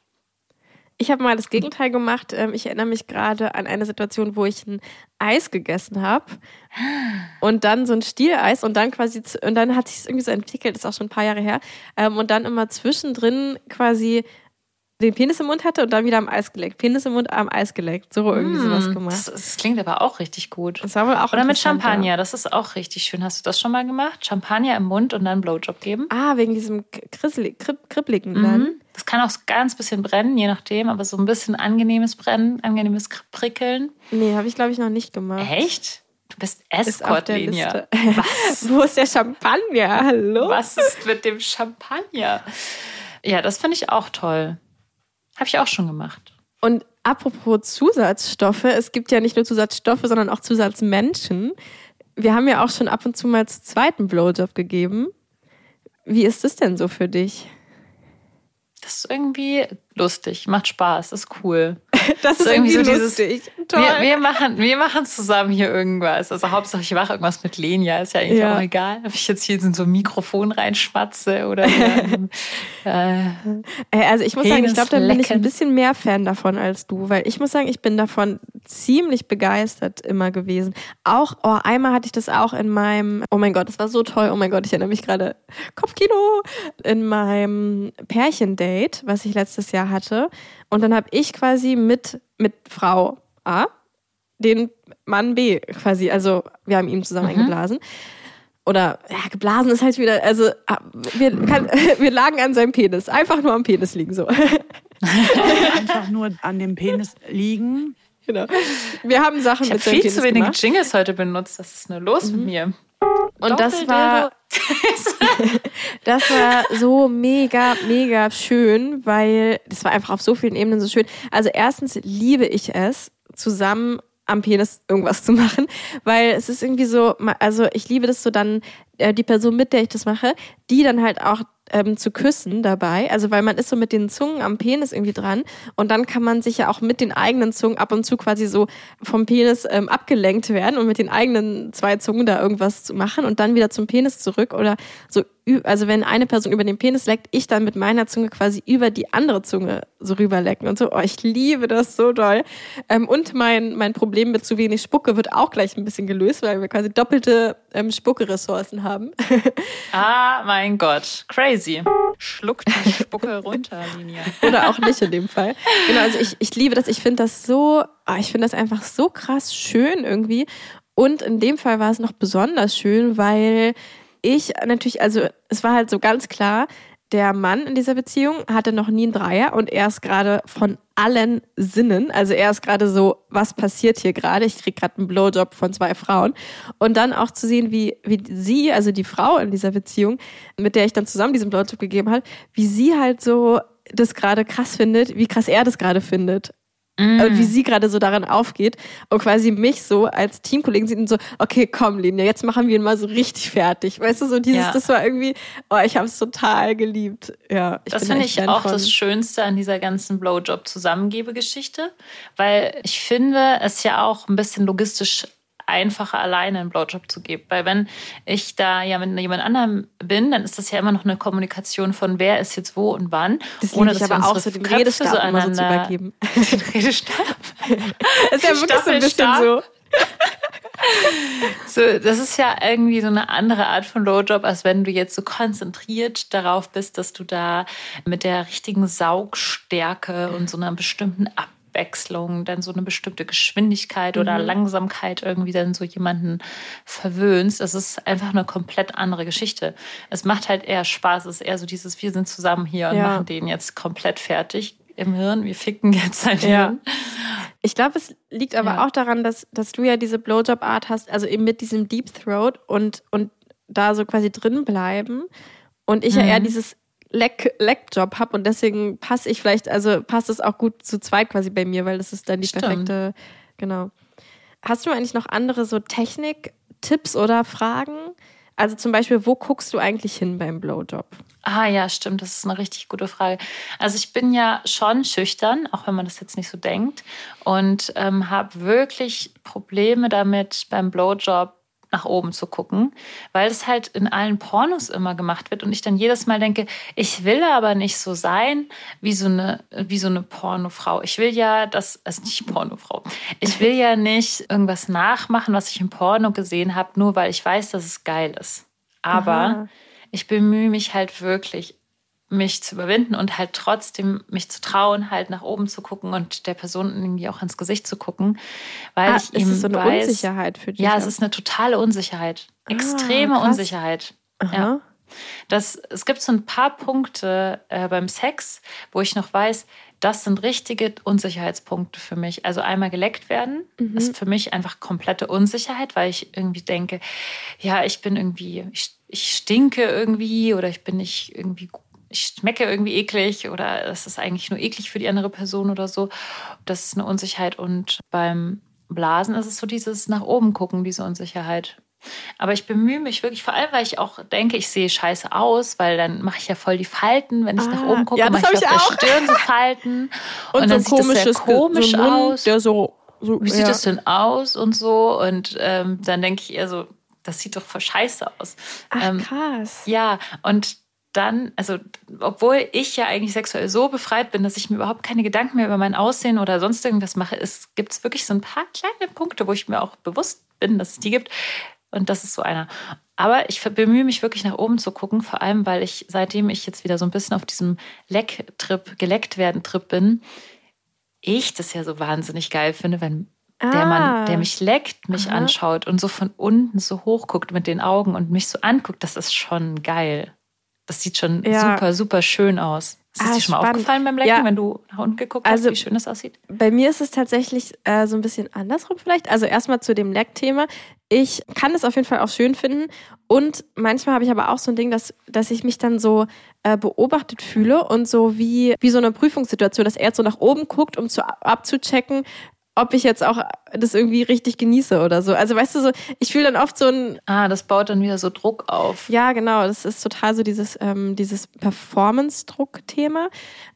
Ich habe mal das Gegenteil gemacht. Ähm, ich erinnere mich gerade an eine Situation, wo ich ein Eis gegessen habe und dann so ein Stieleis und dann quasi und dann hat sich es irgendwie so entwickelt, das ist auch schon ein paar Jahre her ähm, und dann immer zwischendrin quasi den Penis im Mund hatte und dann wieder am Eis geleckt. Penis im Mund am Eis geleckt. So irgendwie mm, sowas gemacht. Das, das, klingt aber auch richtig gut. Das war wohl auch Oder mit Champagner. Das ist auch richtig schön. Hast du das schon mal gemacht? Champagner im Mund und dann Blowjob geben? Ah, wegen diesem Krisselig, Kribbligen mhm. dann. Das kann auch ganz bisschen brennen, je nachdem, aber so ein bisschen angenehmes Brennen, angenehmes Prickeln. Nee, habe ich glaube ich noch nicht gemacht. Echt? Du bist Escort-Linie. Was? Wo ist der Champagner? Hallo? Was ist mit dem Champagner? Ja, das finde ich auch toll. Habe ich auch schon gemacht. Und apropos Zusatzstoffe, es gibt ja nicht nur Zusatzstoffe, sondern auch Zusatzmenschen. Wir haben ja auch schon ab und zu mal zu zweiten Blowjob gegeben. Wie ist das denn so für dich? Das ist irgendwie lustig, macht Spaß, ist cool. Das ist, irgendwie, irgendwie so lustig. Dieses, Toll. Wir, wir, machen, wir machen zusammen hier irgendwas. Also Hauptsache ich mache irgendwas mit Lenia, ist ja eigentlich ja. auch egal, ob ich jetzt hier in so ein Mikrofon reinschmatze oder äh, Also ich muss sagen, ich glaube, da bin ich ein bisschen mehr Fan davon als du, weil ich muss sagen, ich bin davon ziemlich begeistert immer gewesen. Auch, oh, einmal hatte ich das auch in meinem, oh mein Gott, das war so toll, oh mein Gott, ich erinnere mich gerade, Kopfkino, in meinem Pärchendate, was ich letztes Jahr hatte. Und dann habe ich quasi mit, mit Frau A den Mann B quasi, also wir haben ihn zusammen mhm. eingeblasen. Oder ja, geblasen ist halt wieder, also ah, wir, kann, wir lagen an seinem Penis, einfach nur am Penis liegen so. einfach nur an dem Penis liegen. Genau. Wir haben Sachen ich mit seinem Penis viel zu wenige gemacht. Jingles heute benutzt. Was ist nur los mhm. mit mir? Und das war, das war so mega, mega schön, weil das war einfach auf so vielen Ebenen so schön. Also erstens liebe ich es, zusammen am Penis irgendwas zu machen, weil es ist irgendwie so, also ich liebe das so dann, äh, die Person, mit der ich das mache, die dann halt auch ähm, zu küssen dabei. Also weil man ist so mit den Zungen am Penis irgendwie dran und dann kann man sich ja auch mit den eigenen Zungen ab und zu quasi so vom Penis ähm, abgelenkt werden und mit den eigenen zwei Zungen da irgendwas zu machen und dann wieder zum Penis zurück oder so also wenn eine Person über den Penis leckt, ich dann mit meiner Zunge quasi über die andere Zunge so rüberlecken und so. Oh, ich liebe das so doll. Ähm, und mein, mein Problem mit zu wenig Spucke wird auch gleich ein bisschen gelöst, weil wir quasi doppelte ähm, Spucke-Ressourcen haben. ah, mein Gott. Crazy. Schluck die Spucke runter, Linie. Oder auch nicht in dem Fall. Genau, also ich, ich liebe das. Ich finde das so, oh, ich finde das einfach so krass schön irgendwie. Und in dem Fall war es noch besonders schön, weil ich natürlich, also es war halt so ganz klar, der Mann in dieser Beziehung hatte noch nie einen Dreier und er ist gerade von allen Sinnen, also er ist gerade so, was passiert hier gerade? Ich krieg gerade einen Blowjob von zwei Frauen und dann auch zu sehen, wie wie sie, also die Frau in dieser Beziehung, mit der ich dann zusammen diesen Blowjob gegeben habe, wie sie halt so das gerade krass findet, wie krass er das gerade findet. Mm. Und wie sie gerade so daran aufgeht und quasi mich so als Teamkollegen sieht und so, okay, komm, Linie, jetzt machen wir ihn mal so richtig fertig. Weißt du, so dieses, ja. das war irgendwie, oh, ich habe es total geliebt. Ja, ich das finde ich auch von. das Schönste an dieser ganzen Blowjob-Zusammengebe-Geschichte, weil ich finde es ja auch ein bisschen logistisch einfacher, alleine einen Blowjob zu geben. Weil wenn ich da ja mit jemand anderem bin, dann ist das ja immer noch eine Kommunikation von wer ist jetzt wo und wann. Das ohne dass aber auch so den Redestab so immer so zu übergeben. den Redestab? das ist ja wirklich so ein bisschen so. so, das ist ja irgendwie so eine andere Art von Blowjob, als wenn du jetzt so konzentriert darauf bist, dass du da mit der richtigen Saugstärke und so einer bestimmten Ab Abwechslung, dann so eine bestimmte Geschwindigkeit oder mhm. Langsamkeit irgendwie dann so jemanden verwöhnst. Das ist einfach eine komplett andere Geschichte. Es macht halt eher Spaß. Es ist eher so dieses, wir sind zusammen hier und ja. machen den jetzt komplett fertig im Hirn. Wir ficken jetzt sein ja. Hirn. Ich glaube, es liegt aber ja. auch daran, dass, dass du ja diese Blowjob-Art hast, also eben mit diesem Deep Throat und, und da so quasi drin bleiben. Und ich mhm. ja eher mhm. dieses Leck, Leckjob habe und deswegen passe ich vielleicht, also passt es auch gut zu zweit quasi bei mir, weil das ist dann die Stimmt. perfekte, genau. Hast du eigentlich noch andere so Technik-Tipps oder Fragen? Also zum Beispiel, wo guckst du eigentlich hin beim Blowjob? Ah ja, stimmt, das ist eine richtig gute Frage. Also ich bin ja schon schüchtern, auch wenn man das jetzt nicht so denkt, und ähm, habe wirklich Probleme damit beim Blowjob nach oben zu gucken, weil es halt in allen Pornos immer gemacht wird und ich dann jedes Mal denke, ich will aber nicht so sein wie so eine, wie so eine Pornofrau. Ich will ja das, also nicht Pornofrau, ich will ja nicht irgendwas nachmachen, was ich im Porno gesehen habe, nur weil ich weiß, dass es geil ist. Aber Aha. ich bemühe mich halt wirklich, mich zu überwinden und halt trotzdem mich zu trauen, halt nach oben zu gucken und der Person irgendwie auch ins Gesicht zu gucken, weil Ah, ich ist eben es so eine weiß, Unsicherheit für dich? ja, es ist eine totale Unsicherheit. Ah, Extreme krass. Unsicherheit. Aha. Ja. Das, es gibt so ein paar Punkte äh, beim Sex, wo ich noch weiß, das sind richtige Unsicherheitspunkte für mich. Also einmal geleckt werden Mhm. ist für mich einfach komplette Unsicherheit, weil ich irgendwie denke, ja, ich bin irgendwie, ich, ich stinke irgendwie oder ich bin nicht irgendwie, ich schmecke irgendwie eklig oder es ist eigentlich nur eklig für die andere Person oder so. Das ist eine Unsicherheit. Und beim Blasen ist es so dieses nach oben gucken, diese Unsicherheit. Aber ich bemühe mich wirklich, vor allem, weil ich auch denke, ich sehe scheiße aus, weil dann mache ich ja voll die Falten, wenn ich nach Ah, oben gucke, ja, das mache ich hab auf ich der Stirn so Falten. Und, Und, dann so sieht das sehr komisch so Mund, aus. Der so, so Wie sieht ja. das denn aus und so? Und ähm, dann denke ich eher so, das sieht doch voll scheiße aus. Ach, ähm, krass. ja, und dann, also obwohl ich ja eigentlich sexuell so befreit bin, dass ich mir überhaupt keine Gedanken mehr über mein Aussehen oder sonst irgendwas mache, es gibt wirklich so ein paar kleine Punkte, wo ich mir auch bewusst bin, dass es die gibt. Und das ist so einer. Aber ich bemühe mich wirklich nach oben zu gucken, vor allem, weil ich, seitdem ich jetzt wieder so ein bisschen auf diesem Leck-Trip, geleckt werden Trip bin, ich das ja so wahnsinnig geil finde, wenn der Mann, der mich leckt, mich Ah. Aha. anschaut und so von unten so hoch guckt mit den Augen und mich so anguckt, das ist schon geil. Das sieht schon Ja. super, super schön aus. Ist Ah, dir schon mal aufgefallen beim Lecken, Ja. wenn du nach unten geguckt Also- hast, wie schön das aussieht? Bei mir ist es tatsächlich äh, so ein bisschen andersrum vielleicht. Also erstmal zu dem Leck-Thema. Ich kann es auf jeden Fall auch schön finden. Und manchmal habe ich aber auch so ein Ding, dass, dass ich mich dann so äh, beobachtet fühle und so wie, wie so eine Prüfungssituation, dass er jetzt so nach oben guckt, um zu, abzuchecken, ob ich jetzt auch das irgendwie richtig genieße oder so. Also weißt du so, ich fühle dann oft so ein, Ah, das baut dann wieder so Druck auf. ja, genau. Das ist total so dieses, ähm, dieses Performance-Druck-Thema,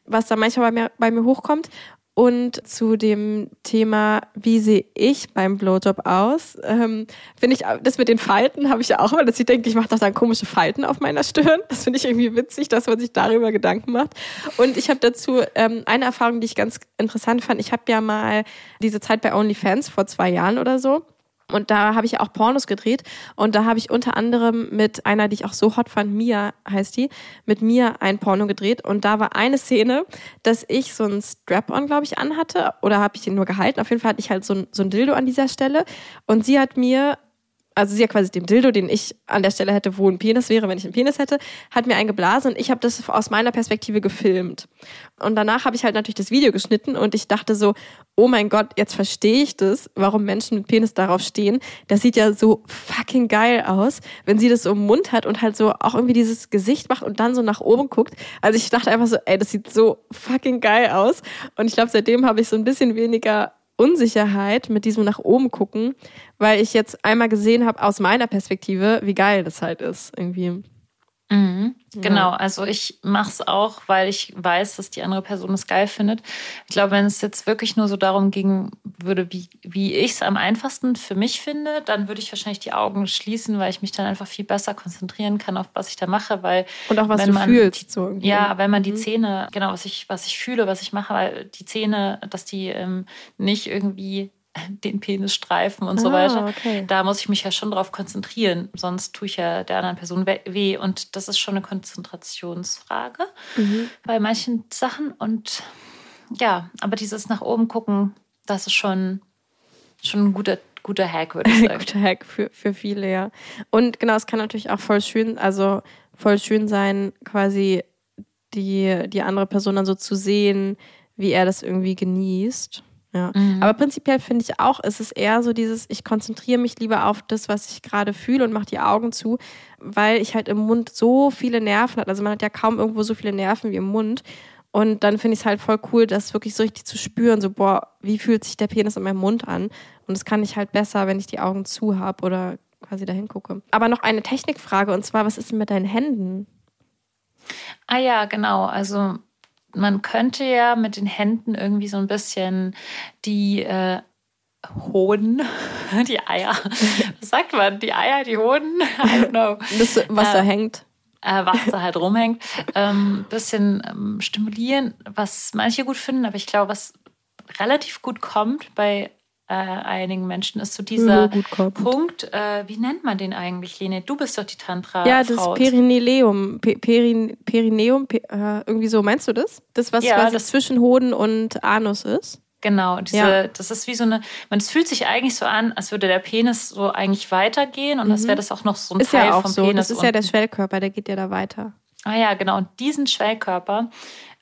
was da manchmal bei mir, bei mir hochkommt. Und zu dem Thema, wie sehe ich beim Blowjob aus, ähm, finde ich, das mit den Falten habe ich ja auch immer, dass ich denke, ich mache doch dann komische Falten auf meiner Stirn. Das finde ich irgendwie witzig, dass man sich darüber Gedanken macht. Und ich habe dazu ähm, eine Erfahrung, die ich ganz interessant fand. Ich habe ja mal diese Zeit bei OnlyFans vor zwei Jahren oder so. Und da habe ich auch Pornos gedreht. Und da habe ich unter anderem mit einer, die ich auch so hot fand, Mia heißt die, mit Mia ein Porno gedreht. Und da war eine Szene, dass ich so ein Strap-on, glaube ich, anhatte. Oder habe ich den nur gehalten? Auf jeden Fall hatte ich halt so ein, so ein Dildo an dieser Stelle. Und sie hat mir also sie hat quasi den Dildo, den ich an der Stelle hätte, wo ein Penis wäre, wenn ich einen Penis hätte, hat mir einen geblasen und ich habe das aus meiner Perspektive gefilmt. Und danach habe ich halt natürlich das Video geschnitten und ich dachte so, oh mein Gott, jetzt verstehe ich das, warum Menschen mit Penis darauf stehen. Das sieht ja so fucking geil aus, wenn sie das so im Mund hat und halt so auch irgendwie dieses Gesicht macht und dann so nach oben guckt. Also ich dachte einfach so, ey, das sieht so fucking geil aus. Und ich glaube, seitdem habe ich so ein bisschen weniger Unsicherheit mit diesem nach oben gucken, weil ich jetzt einmal gesehen habe aus meiner Perspektive, wie geil das halt ist irgendwie. Mhm. Ja. Genau, also ich mache es auch, weil ich weiß, dass die andere Person es geil findet. Ich glaube, wenn es jetzt wirklich nur so darum ging würde, wie, wie ich es am einfachsten für mich finde, dann würde ich wahrscheinlich die Augen schließen, weil ich mich dann einfach viel besser konzentrieren kann auf was ich da mache, weil Und auch was Wenn du man fühlst. So ja, wenn man die Mhm. Zähne, genau, was ich, was ich fühle, was ich mache, weil die Zähne, dass die ähm, nicht irgendwie den Penis streifen und so Ah, weiter. okay. Da muss ich mich ja schon drauf konzentrieren, sonst tue ich ja der anderen Person we- weh. Und das ist schon eine Konzentrationsfrage Mhm. bei manchen Sachen. Und ja, aber dieses nach oben gucken, das ist schon, schon ein guter, guter Hack, würde ich sagen. Guter Hack für, für viele, ja. Und genau, es kann natürlich auch voll schön, also voll schön sein, quasi die, die andere Person dann so zu sehen, wie er das irgendwie genießt. Ja. Mhm. Aber prinzipiell finde ich auch, ist es eher so dieses, ich konzentriere mich lieber auf das, was ich gerade fühle und mache die Augen zu, weil ich halt im Mund so viele Nerven habe. Also man hat ja kaum irgendwo so viele Nerven wie im Mund. Und dann finde ich es halt voll cool, das wirklich so richtig zu spüren, so, boah, wie fühlt sich der Penis in meinem Mund an? Und das kann ich halt besser, wenn ich die Augen zu habe oder quasi dahin gucke. Aber noch eine Technikfrage, und zwar, was ist denn mit deinen Händen? Ah ja, genau. Also man könnte ja mit den Händen irgendwie so ein bisschen die äh, Hoden, die Eier, was sagt man? Die Eier, die Hoden? I don't know. Das, was da äh, hängt äh, was da halt rumhängt, ähm, bisschen ähm, stimulieren, was manche gut finden, aber ich glaube, was relativ gut kommt bei äh, einigen Menschen ist so dieser Punkt, äh, wie nennt man den eigentlich, Lene? Du bist doch die Tantra. Ja, das Perineum. Perin, Perineum, äh, irgendwie so, meinst du das? Das, was ja, quasi das zwischen Hoden und Anus ist? Genau, diese, ja. das ist wie so eine, man es fühlt sich eigentlich so an, als würde der Penis so eigentlich weitergehen und mhm. als wäre das auch noch so ein ist Teil ja auch vom so. Penis. Das ist ja der Schwellkörper, der geht ja da weiter. Ah ja, genau. Und diesen Schwellkörper,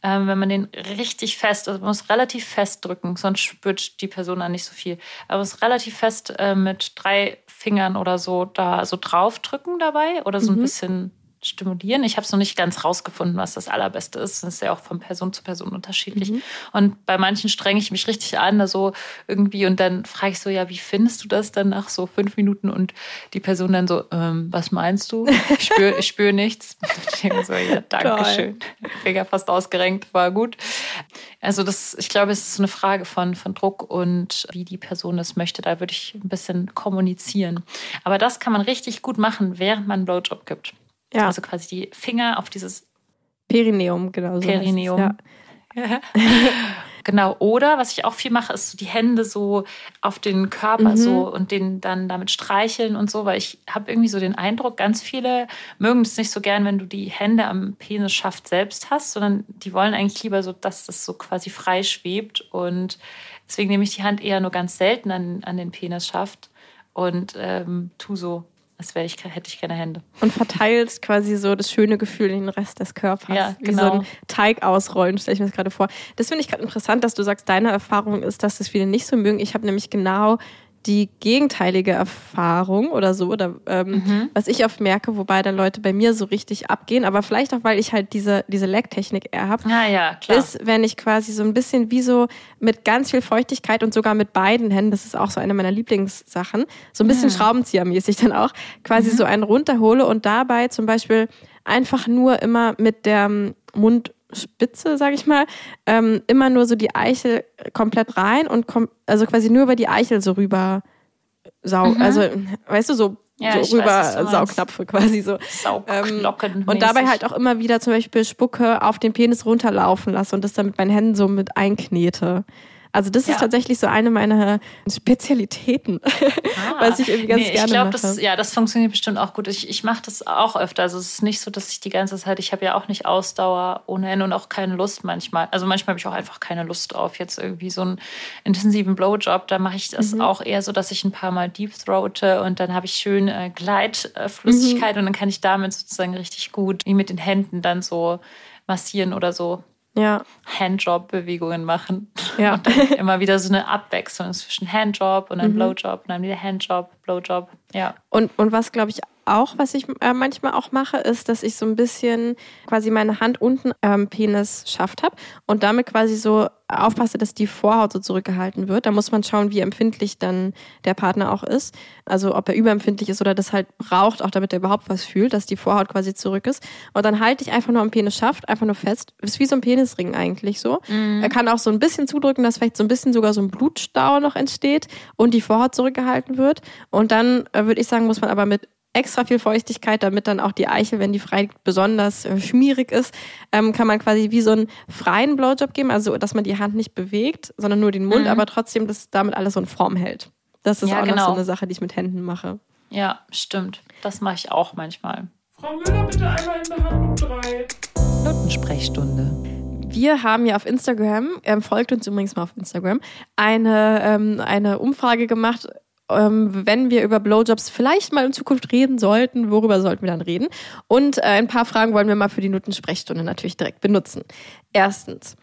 ähm, wenn man den richtig fest, also man muss relativ fest drücken, sonst spürt die Person dann nicht so viel. Aber man muss relativ fest äh, mit drei Fingern oder so da so draufdrücken dabei oder so ein mhm. bisschen stimulieren. Ich habe es noch nicht ganz rausgefunden, was das Allerbeste ist. Das ist ja auch von Person zu Person unterschiedlich. Mhm. Und bei manchen strenge ich mich richtig an, so also irgendwie, und dann frage ich so, ja, wie findest du das dann nach so fünf Minuten? Und die Person dann so, ähm, was meinst du? Ich spüre ich spür nichts. Ich denke so, ja, danke schön. Finger fast ausgerenkt, war gut. Also das, ich glaube, es ist eine Frage von, von Druck und wie die Person das möchte. Da würde ich ein bisschen kommunizieren. Aber das kann man richtig gut machen, während man einen Blowjob gibt. Ja. Also quasi die Finger auf dieses Perineum, genau. So Perineum. Ja. genau. Oder was ich auch viel mache, ist so die Hände so auf den Körper mhm. so und den dann damit streicheln und so, weil ich habe irgendwie so den Eindruck, ganz viele mögen es nicht so gern, wenn du die Hände am Penisschaft selbst hast, sondern die wollen eigentlich lieber so, dass das so quasi frei schwebt und deswegen nehme ich die Hand eher nur ganz selten an, an den Penisschaft und ähm, tu so als wäre ich, hätte ich keine Hände. Und verteilst quasi so das schöne Gefühl in den Rest des Körpers. Ja, genau. Wie so genau. ein Teig ausrollen, stelle ich mir das gerade vor. Das finde ich gerade interessant, dass du sagst, deine Erfahrung ist, dass das viele nicht so mögen. Ich habe nämlich genau die gegenteilige Erfahrung oder so, oder ähm, mhm. was ich oft merke, wobei dann Leute bei mir so richtig abgehen, aber vielleicht auch, weil ich halt diese, diese Lecktechnik eher habe, ah, ja, klar. ist, wenn ich quasi so ein bisschen wie so mit ganz viel Feuchtigkeit und sogar mit beiden Händen, das ist auch so eine meiner Lieblingssachen, so ein bisschen mhm. Schraubenziehermäßig dann auch, quasi mhm. so einen runterhole und dabei zum Beispiel einfach nur immer mit der Mund Spitze, sag ich mal, ähm, immer nur so die Eichel komplett rein und kom also quasi nur über die Eichel so rüber sau. Mhm. Also, weißt du, so, ja, so rüber weiß, Saugknöpfe quasi so. Ähm, und dabei halt auch immer wieder zum Beispiel Spucke auf den Penis runterlaufen lasse und das dann mit meinen Händen so mit einknete. Also das ja. ist tatsächlich so eine meiner Spezialitäten, ah, was ich irgendwie ganz nee, gerne ich glaub, mache. Das, ja, das funktioniert bestimmt auch gut. Ich, ich mache das auch öfter. Also es ist nicht so, dass ich die ganze Zeit, ich habe ja auch nicht Ausdauer ohne Ende und auch keine Lust manchmal. Also manchmal habe ich auch einfach keine Lust drauf. Jetzt irgendwie so einen intensiven Blowjob, da mache ich das mhm. auch eher so, dass ich ein paar Mal deep throate und dann habe ich schön äh, Gleitflüssigkeit mhm. und dann kann ich damit sozusagen richtig gut wie mit den Händen dann so massieren oder so ja. Handjob-Bewegungen machen. Ja. Immer wieder so eine Abwechslung zwischen Handjob und dann mhm. Blowjob und dann wieder Handjob, Blowjob. Ja. Und, und was, glaube ich, auch, was ich äh, manchmal auch mache, ist, dass ich so ein bisschen quasi meine Hand unten am Penis schafft habe und damit quasi so aufpasse, dass die Vorhaut so zurückgehalten wird. Da muss man schauen, wie empfindlich dann der Partner auch ist. Also ob er überempfindlich ist oder das halt braucht, auch damit er überhaupt was fühlt, dass die Vorhaut quasi zurück ist. Und dann halte ich einfach nur am Penis schafft, einfach nur fest. Ist wie so ein Penisring eigentlich so. Mhm. Er kann auch so ein bisschen zudrücken, dass vielleicht so ein bisschen sogar so ein Blutstau noch entsteht und die Vorhaut zurückgehalten wird. Und dann äh, würde ich sagen, muss man aber mit extra viel Feuchtigkeit, damit dann auch die Eichel, wenn die frei besonders äh, schmierig ist, ähm, kann man quasi wie so einen freien Blowjob geben, also dass man die Hand nicht bewegt, sondern nur den Mund, mhm. aber trotzdem das damit alles so in Form hält. Das ist ja, auch genau. noch so eine Sache, die ich mit Händen mache. Ja, stimmt. Das mache ich auch manchmal. Frau Müller, bitte einmal in Behandlung 3. Notensprechstunde. Wir haben ja auf Instagram, ähm, folgt uns übrigens mal auf Instagram, eine, ähm, eine Umfrage gemacht, ähm, wenn wir über Blowjobs vielleicht mal in Zukunft reden sollten, worüber sollten wir dann reden? Und äh, ein paar Fragen wollen wir mal für die Notensprechstunde natürlich direkt benutzen. Erstens,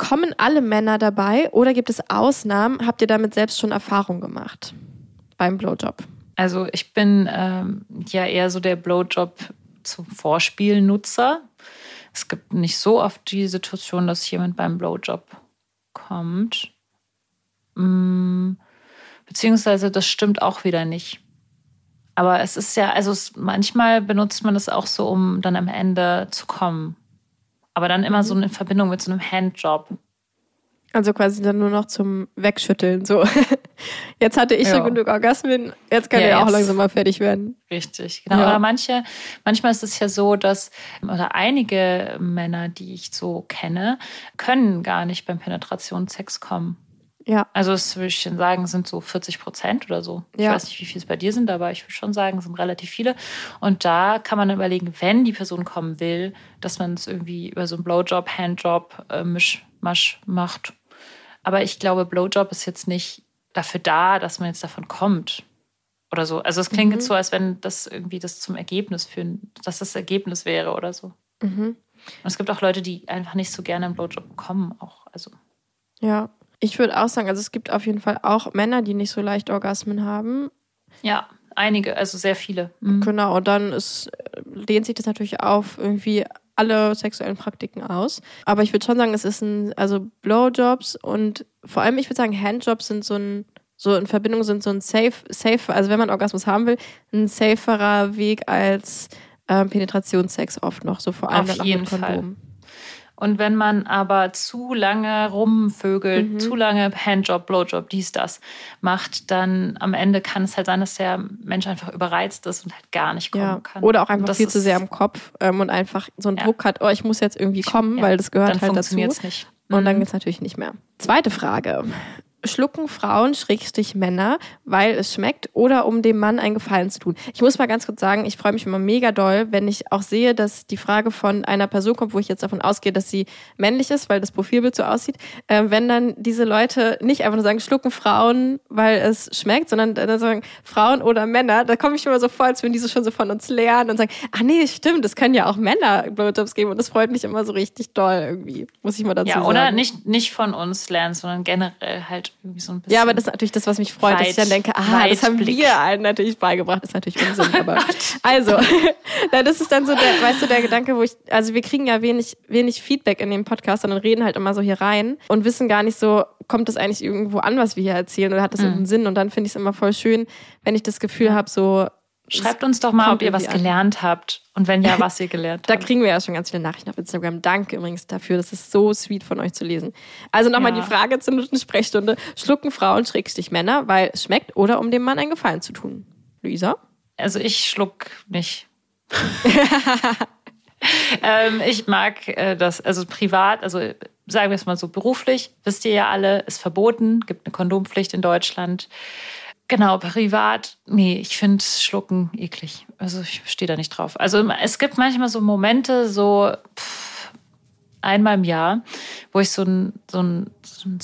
Kommen alle Männer dabei oder gibt es Ausnahmen? Habt ihr damit selbst schon Erfahrung gemacht beim Blowjob? Also ich bin ähm, ja eher so der Blowjob zum Vorspielnutzer. Es gibt nicht so oft die Situation, dass jemand beim Blowjob kommt. Mm, beziehungsweise das stimmt auch wieder nicht. Aber es ist ja, also es, manchmal benutzt man das auch so, um dann am Ende zu kommen. Aber dann immer so in Verbindung mit so einem Handjob. Also quasi dann nur noch zum Wegschütteln. So, jetzt hatte ich Ja. schon genug Orgasmen, jetzt kann Ja, er auch langsam mal fertig werden. Richtig, genau. Ja. Oder manche, manchmal ist es ja so, dass, oder einige Männer, die ich so kenne, können gar nicht beim Penetrationssex kommen. Ja, Also das würde ich sagen, sind so 40 Prozent oder so. Ich Ja. weiß nicht, wie viel es bei dir sind, aber ich würde schon sagen, es sind relativ viele. Und da kann man dann überlegen, wenn die Person kommen will, dass man es irgendwie über so einen Blowjob, Handjob, äh, Mischmasch macht. Aber ich glaube, Blowjob ist jetzt nicht dafür da, dass man jetzt davon kommt. Oder so. Also es klingt Mhm. jetzt so, als wenn das irgendwie das zum Ergebnis führen, dass das Ergebnis wäre oder so. mhm. Und es gibt auch Leute, die einfach nicht so gerne einen Blowjob bekommen, auch. Also ja. Ich würde auch sagen, also es gibt auf jeden Fall auch Männer, die nicht so leicht Orgasmen haben. ja, einige, also sehr viele. Mhm. Genau, und dann ist, dehnt sich das natürlich auf irgendwie alle sexuellen Praktiken aus. Aber ich würde schon sagen, es ist ein, also Blowjobs und vor allem, ich würde sagen, Handjobs sind so ein, so in Verbindung sind so ein safe, safe, also wenn man Orgasmus haben will, ein saferer Weg als ähm, Penetrationssex oft noch, so vor allem Auf dann auch jeden mit Fall. Und wenn man aber zu lange rumvögelt, Mhm. zu lange Handjob, Blowjob, dies, das macht, dann am Ende kann es halt sein, dass der Mensch einfach überreizt ist und halt gar nicht kommen Ja. kann. Oder auch einfach viel zu sehr im Kopf ähm, und einfach so einen Ja. Druck hat, oh, ich muss jetzt irgendwie kommen, Ja, weil das gehört dann halt dazu. funktioniert es nicht. Und dann Mhm. geht's natürlich nicht mehr. Zweite Frage. Schlucken Frauen, Schrägstrich Männer, weil es schmeckt oder um dem Mann einen Gefallen zu tun? Ich muss mal ganz kurz sagen, ich freue mich immer mega doll, wenn ich auch sehe, dass die Frage von einer Person kommt, wo ich jetzt davon ausgehe, dass sie männlich ist, weil das Profilbild so aussieht. Äh, wenn dann diese Leute nicht einfach nur sagen, schlucken Frauen, weil es schmeckt, sondern dann sagen Frauen oder Männer, da komme ich immer so vor, als würden die so schon so von uns lernen und sagen, ah nee, stimmt, es können ja auch Männer Blowjobs geben und das freut mich immer so richtig doll irgendwie, muss ich mal dazu Ja, sagen. oder nicht, nicht von uns lernen, sondern generell halt irgendwie so ein bisschen. Ja, aber das ist natürlich das, was mich freut, dass ich dann Weit- denke, ah, das haben wir allen natürlich beigebracht. ist natürlich Unsinn, aber also, das ist dann so der, weißt du, der Gedanke, wo ich, also wir kriegen ja wenig, wenig Feedback in dem Podcast, sondern reden halt immer so hier rein und wissen gar nicht so, kommt das eigentlich irgendwo an, was wir hier erzählen oder hat Mhm. das irgendeinen Sinn? Und dann finde ich es immer voll schön, wenn ich das Gefühl habe, so, Schreibt uns doch mal, ob ihr was an. gelernt habt. Und wenn ja, was ihr gelernt Da habt. kriegen wir ja schon ganz viele Nachrichten auf Instagram. Danke übrigens dafür. Das ist so sweet von euch zu lesen. Also nochmal Ja. die Frage zur Sprechstunde. Schlucken Frauen Schrägstich Männer, weil es schmeckt oder um dem Mann einen Gefallen zu tun? Luisa? Also ich schluck nicht. ähm, ich mag äh, das, also privat, also sagen wir es mal so beruflich, wisst ihr ja alle, ist verboten, gibt eine Kondompflicht in Deutschland. Genau, privat, nee, ich finde Schlucken eklig. Also ich stehe da nicht drauf. Also es gibt manchmal so Momente, so pff, einmal im Jahr, wo ich so ein, so ein, so ein,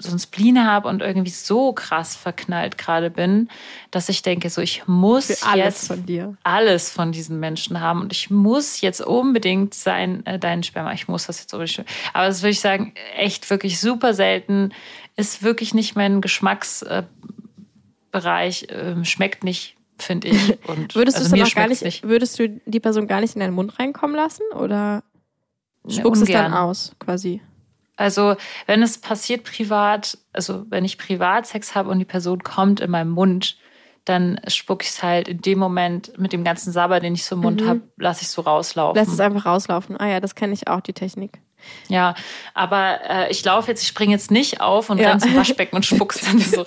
so ein Spleen habe und irgendwie so krass verknallt gerade bin, dass ich denke, so ich muss alles jetzt von dir. alles von diesen Menschen haben und ich muss jetzt unbedingt sein, äh, deinen Sperma, ich muss das jetzt unbedingt. Aber das würde ich sagen, echt wirklich super selten, ist wirklich nicht mein Geschmacksbereich, äh, Bereich, ähm, schmeckt nicht, finde ich. Und Würdest also du es gar schmeckt's nicht, würdest du die Person gar nicht in deinen Mund reinkommen lassen oder spuckst es dann aus, quasi? Also, wenn es passiert privat, also wenn ich Privatsex habe und die Person kommt in meinem Mund, dann spuck ich es halt in dem Moment mit dem ganzen Sabber, den ich so im Mund Mhm. habe, lasse ich so rauslaufen. Lass es einfach rauslaufen. Ah ja, das kenne ich auch, die Technik. Ja, aber äh, ich laufe jetzt, ich springe jetzt nicht auf und Ja. renn zum Waschbecken und spuck's dann so.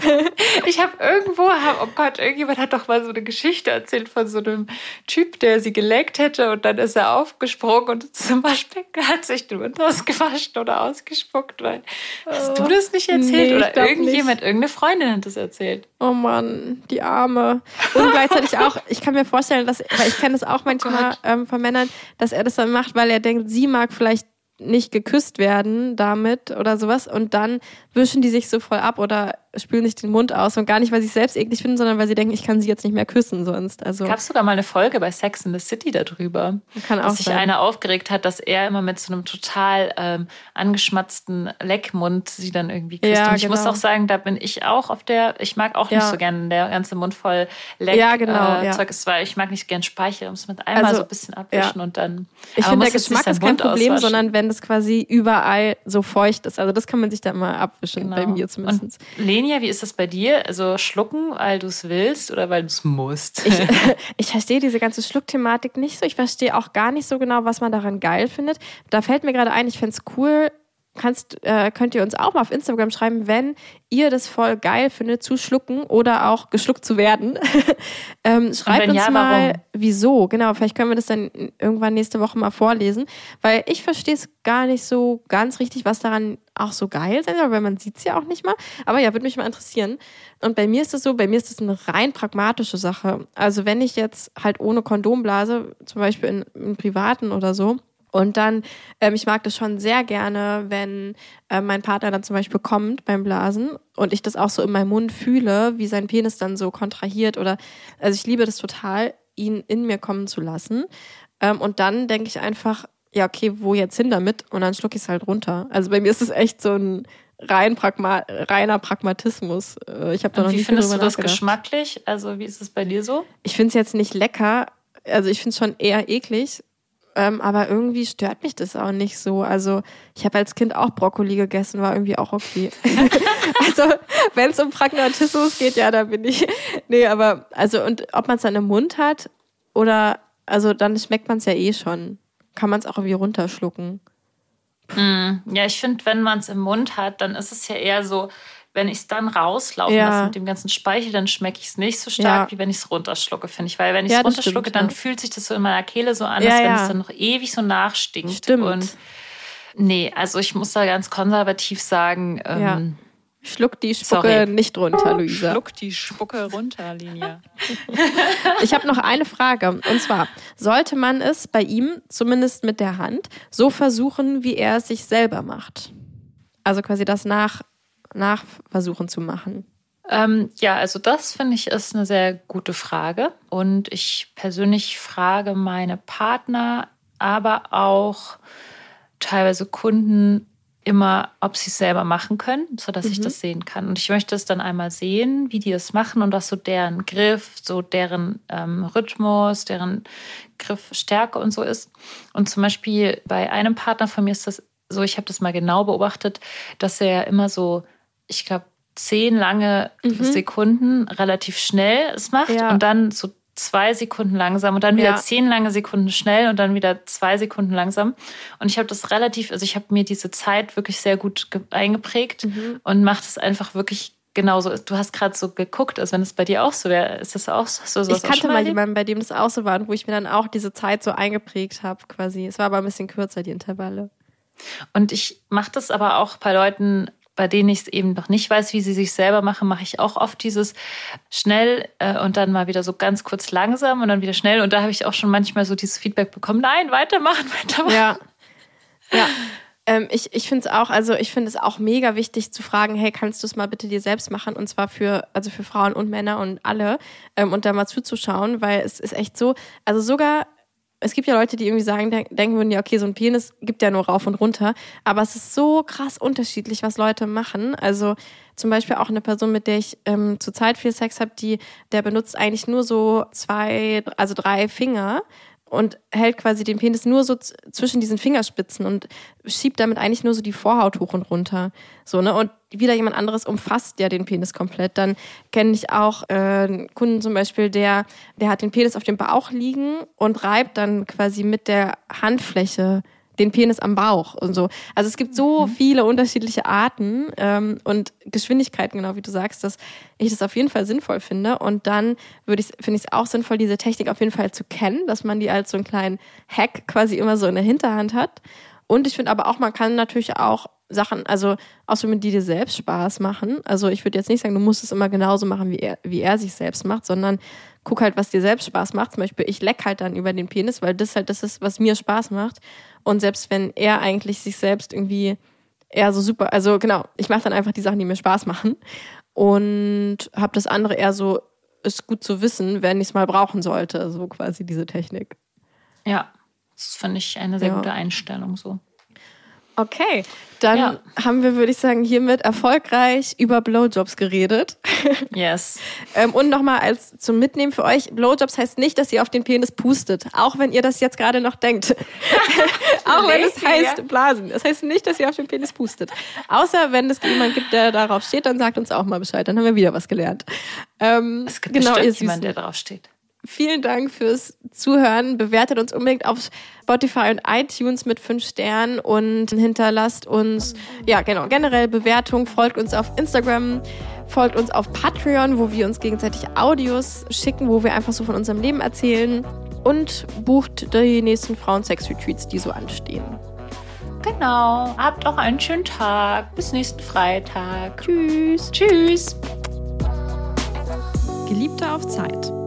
Ich habe irgendwo, oh Gott, irgendjemand hat doch mal so eine Geschichte erzählt von so einem Typ, der sie geleckt hätte und dann ist er aufgesprungen und zum Waschbecken hat sich den Mund ausgewaschen oder ausgespuckt. Weil, hast du das nicht erzählt? Nee, oder irgendjemand, irgendeine Freundin hat das erzählt. Oh Mann, die Arme. Und gleichzeitig auch, ich kann mir vorstellen, dass, weil ich kenne das auch manchmal Gott. ähm, von Männern, dass er das dann macht, weil er denkt, sie mag vielleicht nicht geküsst werden damit oder sowas. Und dann wischen die sich so voll ab oder spülen sich den Mund aus und gar nicht, weil sie es selbst eklig finden, sondern weil sie denken, ich kann sie jetzt nicht mehr küssen sonst. Also Gab sogar mal eine Folge bei Sex in the City darüber, kann auch dass sich sein. einer aufgeregt hat, dass er immer mit so einem total ähm, angeschmatzten Leckmund sie dann irgendwie küsst. Ja, und ich muss genau. auch sagen, da bin ich auch auf der, ich mag auch nicht Ja. so gerne der ganze Mund voll Leck Ja, genau, äh, ja. Zeug ist, weil ich mag nicht gern Speichel, um es mit einmal Also, so ein bisschen abwischen und dann. Ich finde, der muss nicht Geschmack ist kein Problem, auswaschen. sondern wenn das quasi überall so feucht ist. Also das kann man sich da mal abwischen, bei mir zumindest. Genau. Und Lenia, wie ist das bei dir? Also schlucken, weil du es willst oder weil du es musst? Ich, ich verstehe diese ganze Schluckthematik nicht so. Ich verstehe auch gar nicht so genau, was man daran geil findet. Da fällt mir gerade ein, ich fände es cool, kannst, äh, könnt ihr uns auch mal auf Instagram schreiben, wenn ihr das voll geil findet, zu schlucken oder auch geschluckt zu werden. ähm, schreibt uns ja, mal, warum? wieso. Genau, vielleicht können wir das dann irgendwann nächste Woche mal vorlesen, weil ich verstehe es gar nicht so ganz richtig, was daran auch so geil sein soll, weil man sieht es ja auch nicht mal. Aber ja, würde mich mal interessieren. Und bei mir ist es so, bei mir ist es eine rein pragmatische Sache. Also wenn ich jetzt halt ohne Kondom blase, zum Beispiel in, im Privaten oder so, und dann, ähm, ich mag das schon sehr gerne, wenn äh, mein Partner dann zum Beispiel kommt beim Blasen und ich das auch so in meinem Mund fühle, wie sein Penis dann so kontrahiert oder, also ich liebe das total, ihn in mir kommen zu lassen. Ähm, und dann denke ich einfach, ja, okay, wo jetzt hin damit? Und dann schlucke ich es halt runter. Also bei mir ist es echt so ein rein Pragma reiner Pragmatismus. Äh, Ich habe da noch Und wie nie viel findest du drüber das geschmacklich? Also wie ist es bei dir so? Ich finde es jetzt nicht lecker. Also ich finde es schon eher eklig. Ähm, aber irgendwie stört mich das auch nicht so. Also ich habe als Kind auch Brokkoli gegessen, war irgendwie auch okay. also wenn es um Pragmatismus geht, ja, da bin ich. Nee, aber also und ob man es dann im Mund hat oder also dann schmeckt man es ja eh schon. Kann man es auch irgendwie runterschlucken. Ja, ich finde, wenn man es im Mund hat, dann ist es ja eher so, wenn ich es dann rauslaufen Ja. lasse mit dem ganzen Speichel, dann schmecke ich es nicht so stark, Ja. wie wenn ich es runterschlucke, finde ich. Weil wenn ich es Ja, runterschlucke, stimmt, dann ja. fühlt sich das so in meiner Kehle so an, Ja, als wenn ja. es dann noch ewig so nachstinkt. Stimmt. Und nee, also ich muss da ganz konservativ sagen, Ja. ähm, Schluck die Spucke Sorry. nicht runter, Luisa. Schluck die Spucke runter, Linie. Ich habe noch eine Frage. Und zwar, sollte man es bei ihm, zumindest mit der Hand, so versuchen, wie er es sich selber macht? Also quasi das nach, nachversuchen zu machen. Ähm, ja, also das finde ich ist eine sehr gute Frage. Und ich persönlich frage meine Partner, aber auch teilweise Kunden immer, ob sie es selber machen können, sodass ich Mhm. das sehen kann. Und ich möchte es dann einmal sehen, wie die es machen und was so deren Griff, so deren ähm, Rhythmus, deren Griffstärke und so ist. Und zum Beispiel bei einem Partner von mir ist das so, ich habe das mal genau beobachtet, dass er immer so, ich glaube, zehn lange Mhm. Sekunden relativ schnell es macht Ja. und dann so zwei Sekunden langsam und dann wieder Ja. zehn lange Sekunden schnell und dann wieder zwei Sekunden langsam. Und ich habe das relativ, also ich habe mir diese Zeit wirklich sehr gut ge- eingeprägt Mhm. und mache das einfach wirklich genauso. Du hast gerade so geguckt, als wenn es bei dir auch so wäre. Ist das auch so? Ich kannte mal jemanden, bei dem das auch so war und wo ich mir dann auch diese Zeit so eingeprägt habe, quasi. Es war aber ein bisschen kürzer, die Intervalle. Und ich mache das aber auch bei Leuten, bei denen ich es eben noch nicht weiß, wie sie sich selber machen, mache ich auch oft dieses schnell äh, und dann mal wieder so ganz kurz langsam und dann wieder schnell. Und da habe ich auch schon manchmal so dieses Feedback bekommen, nein, weitermachen, weitermachen. Ja. Ja. Ähm, ich ich finde es auch, also ich finde es auch mega wichtig zu fragen, hey, kannst du es mal bitte dir selbst machen? Und zwar für, also für Frauen und Männer und alle ähm, und da mal zuzuschauen, weil es ist echt so, also sogar, es gibt ja Leute, die irgendwie sagen, denk- denken würden, ja, okay, so ein Penis gibt ja nur rauf und runter, aber es ist so krass unterschiedlich, was Leute machen. Also zum Beispiel auch eine Person, mit der ich ähm, zurzeit viel Sex habe, die, der benutzt eigentlich nur so zwei, also drei Finger und hält quasi den Penis nur so zwischen diesen Fingerspitzen und schiebt damit eigentlich nur so die Vorhaut hoch und runter. So, ne? Und wieder jemand anderes umfasst ja den Penis komplett. Dann kenne ich auch äh, Kunden zum Beispiel, der, der hat den Penis auf dem Bauch liegen und reibt dann quasi mit der Handfläche den Penis am Bauch und so. Also es gibt so viele unterschiedliche Arten ähm, und Geschwindigkeiten, genau wie du sagst, dass ich das auf jeden Fall sinnvoll finde. Und dann würde ich, finde ich es auch sinnvoll, diese Technik auf jeden Fall zu kennen, dass man die als so einen kleinen Hack quasi immer so in der Hinterhand hat. Und ich finde aber auch, man kann natürlich auch Sachen, also ausprobieren, die dir selbst Spaß machen. Also ich würde jetzt nicht sagen, du musst es immer genauso machen, wie er, wie er sich selbst macht, sondern guck halt, was dir selbst Spaß macht. Zum Beispiel, ich leck halt dann über den Penis, weil das halt das ist, was mir Spaß macht. Und selbst wenn er eigentlich sich selbst irgendwie eher so super, also genau, ich mache dann einfach die Sachen, die mir Spaß machen. und habe das andere eher so, ist gut zu wissen, wenn ich es mal brauchen sollte, so quasi diese Technik. Ja, das finde ich eine sehr Ja. gute Einstellung so. Okay, dann Ja. haben wir, würde ich sagen, hiermit erfolgreich über Blowjobs geredet. Yes. Ähm, und nochmal als zum Mitnehmen für euch, Blowjobs heißt nicht, dass ihr auf den Penis pustet, auch wenn ihr das jetzt gerade noch denkt. auch wenn es heißt Blasen. Das heißt nicht, dass ihr auf den Penis pustet. Außer wenn es jemand gibt, der darauf steht, dann sagt uns auch mal Bescheid. Dann haben wir wieder was gelernt. Ähm, Es gibt genau, bestimmt jemanden, der drauf steht. Vielen Dank fürs Zuhören. Bewertet uns unbedingt auf Spotify und iTunes mit fünf Sternen und hinterlasst uns, ja, genau, generell Bewertung. Folgt uns auf Instagram, folgt uns auf Patreon, wo wir uns gegenseitig Audios schicken, wo wir einfach so von unserem Leben erzählen und bucht die nächsten Frauen-Sex-Retreats, die so anstehen. Genau. Habt auch einen schönen Tag. Bis nächsten Freitag. Tschüss. Tschüss. Geliebte auf Zeit.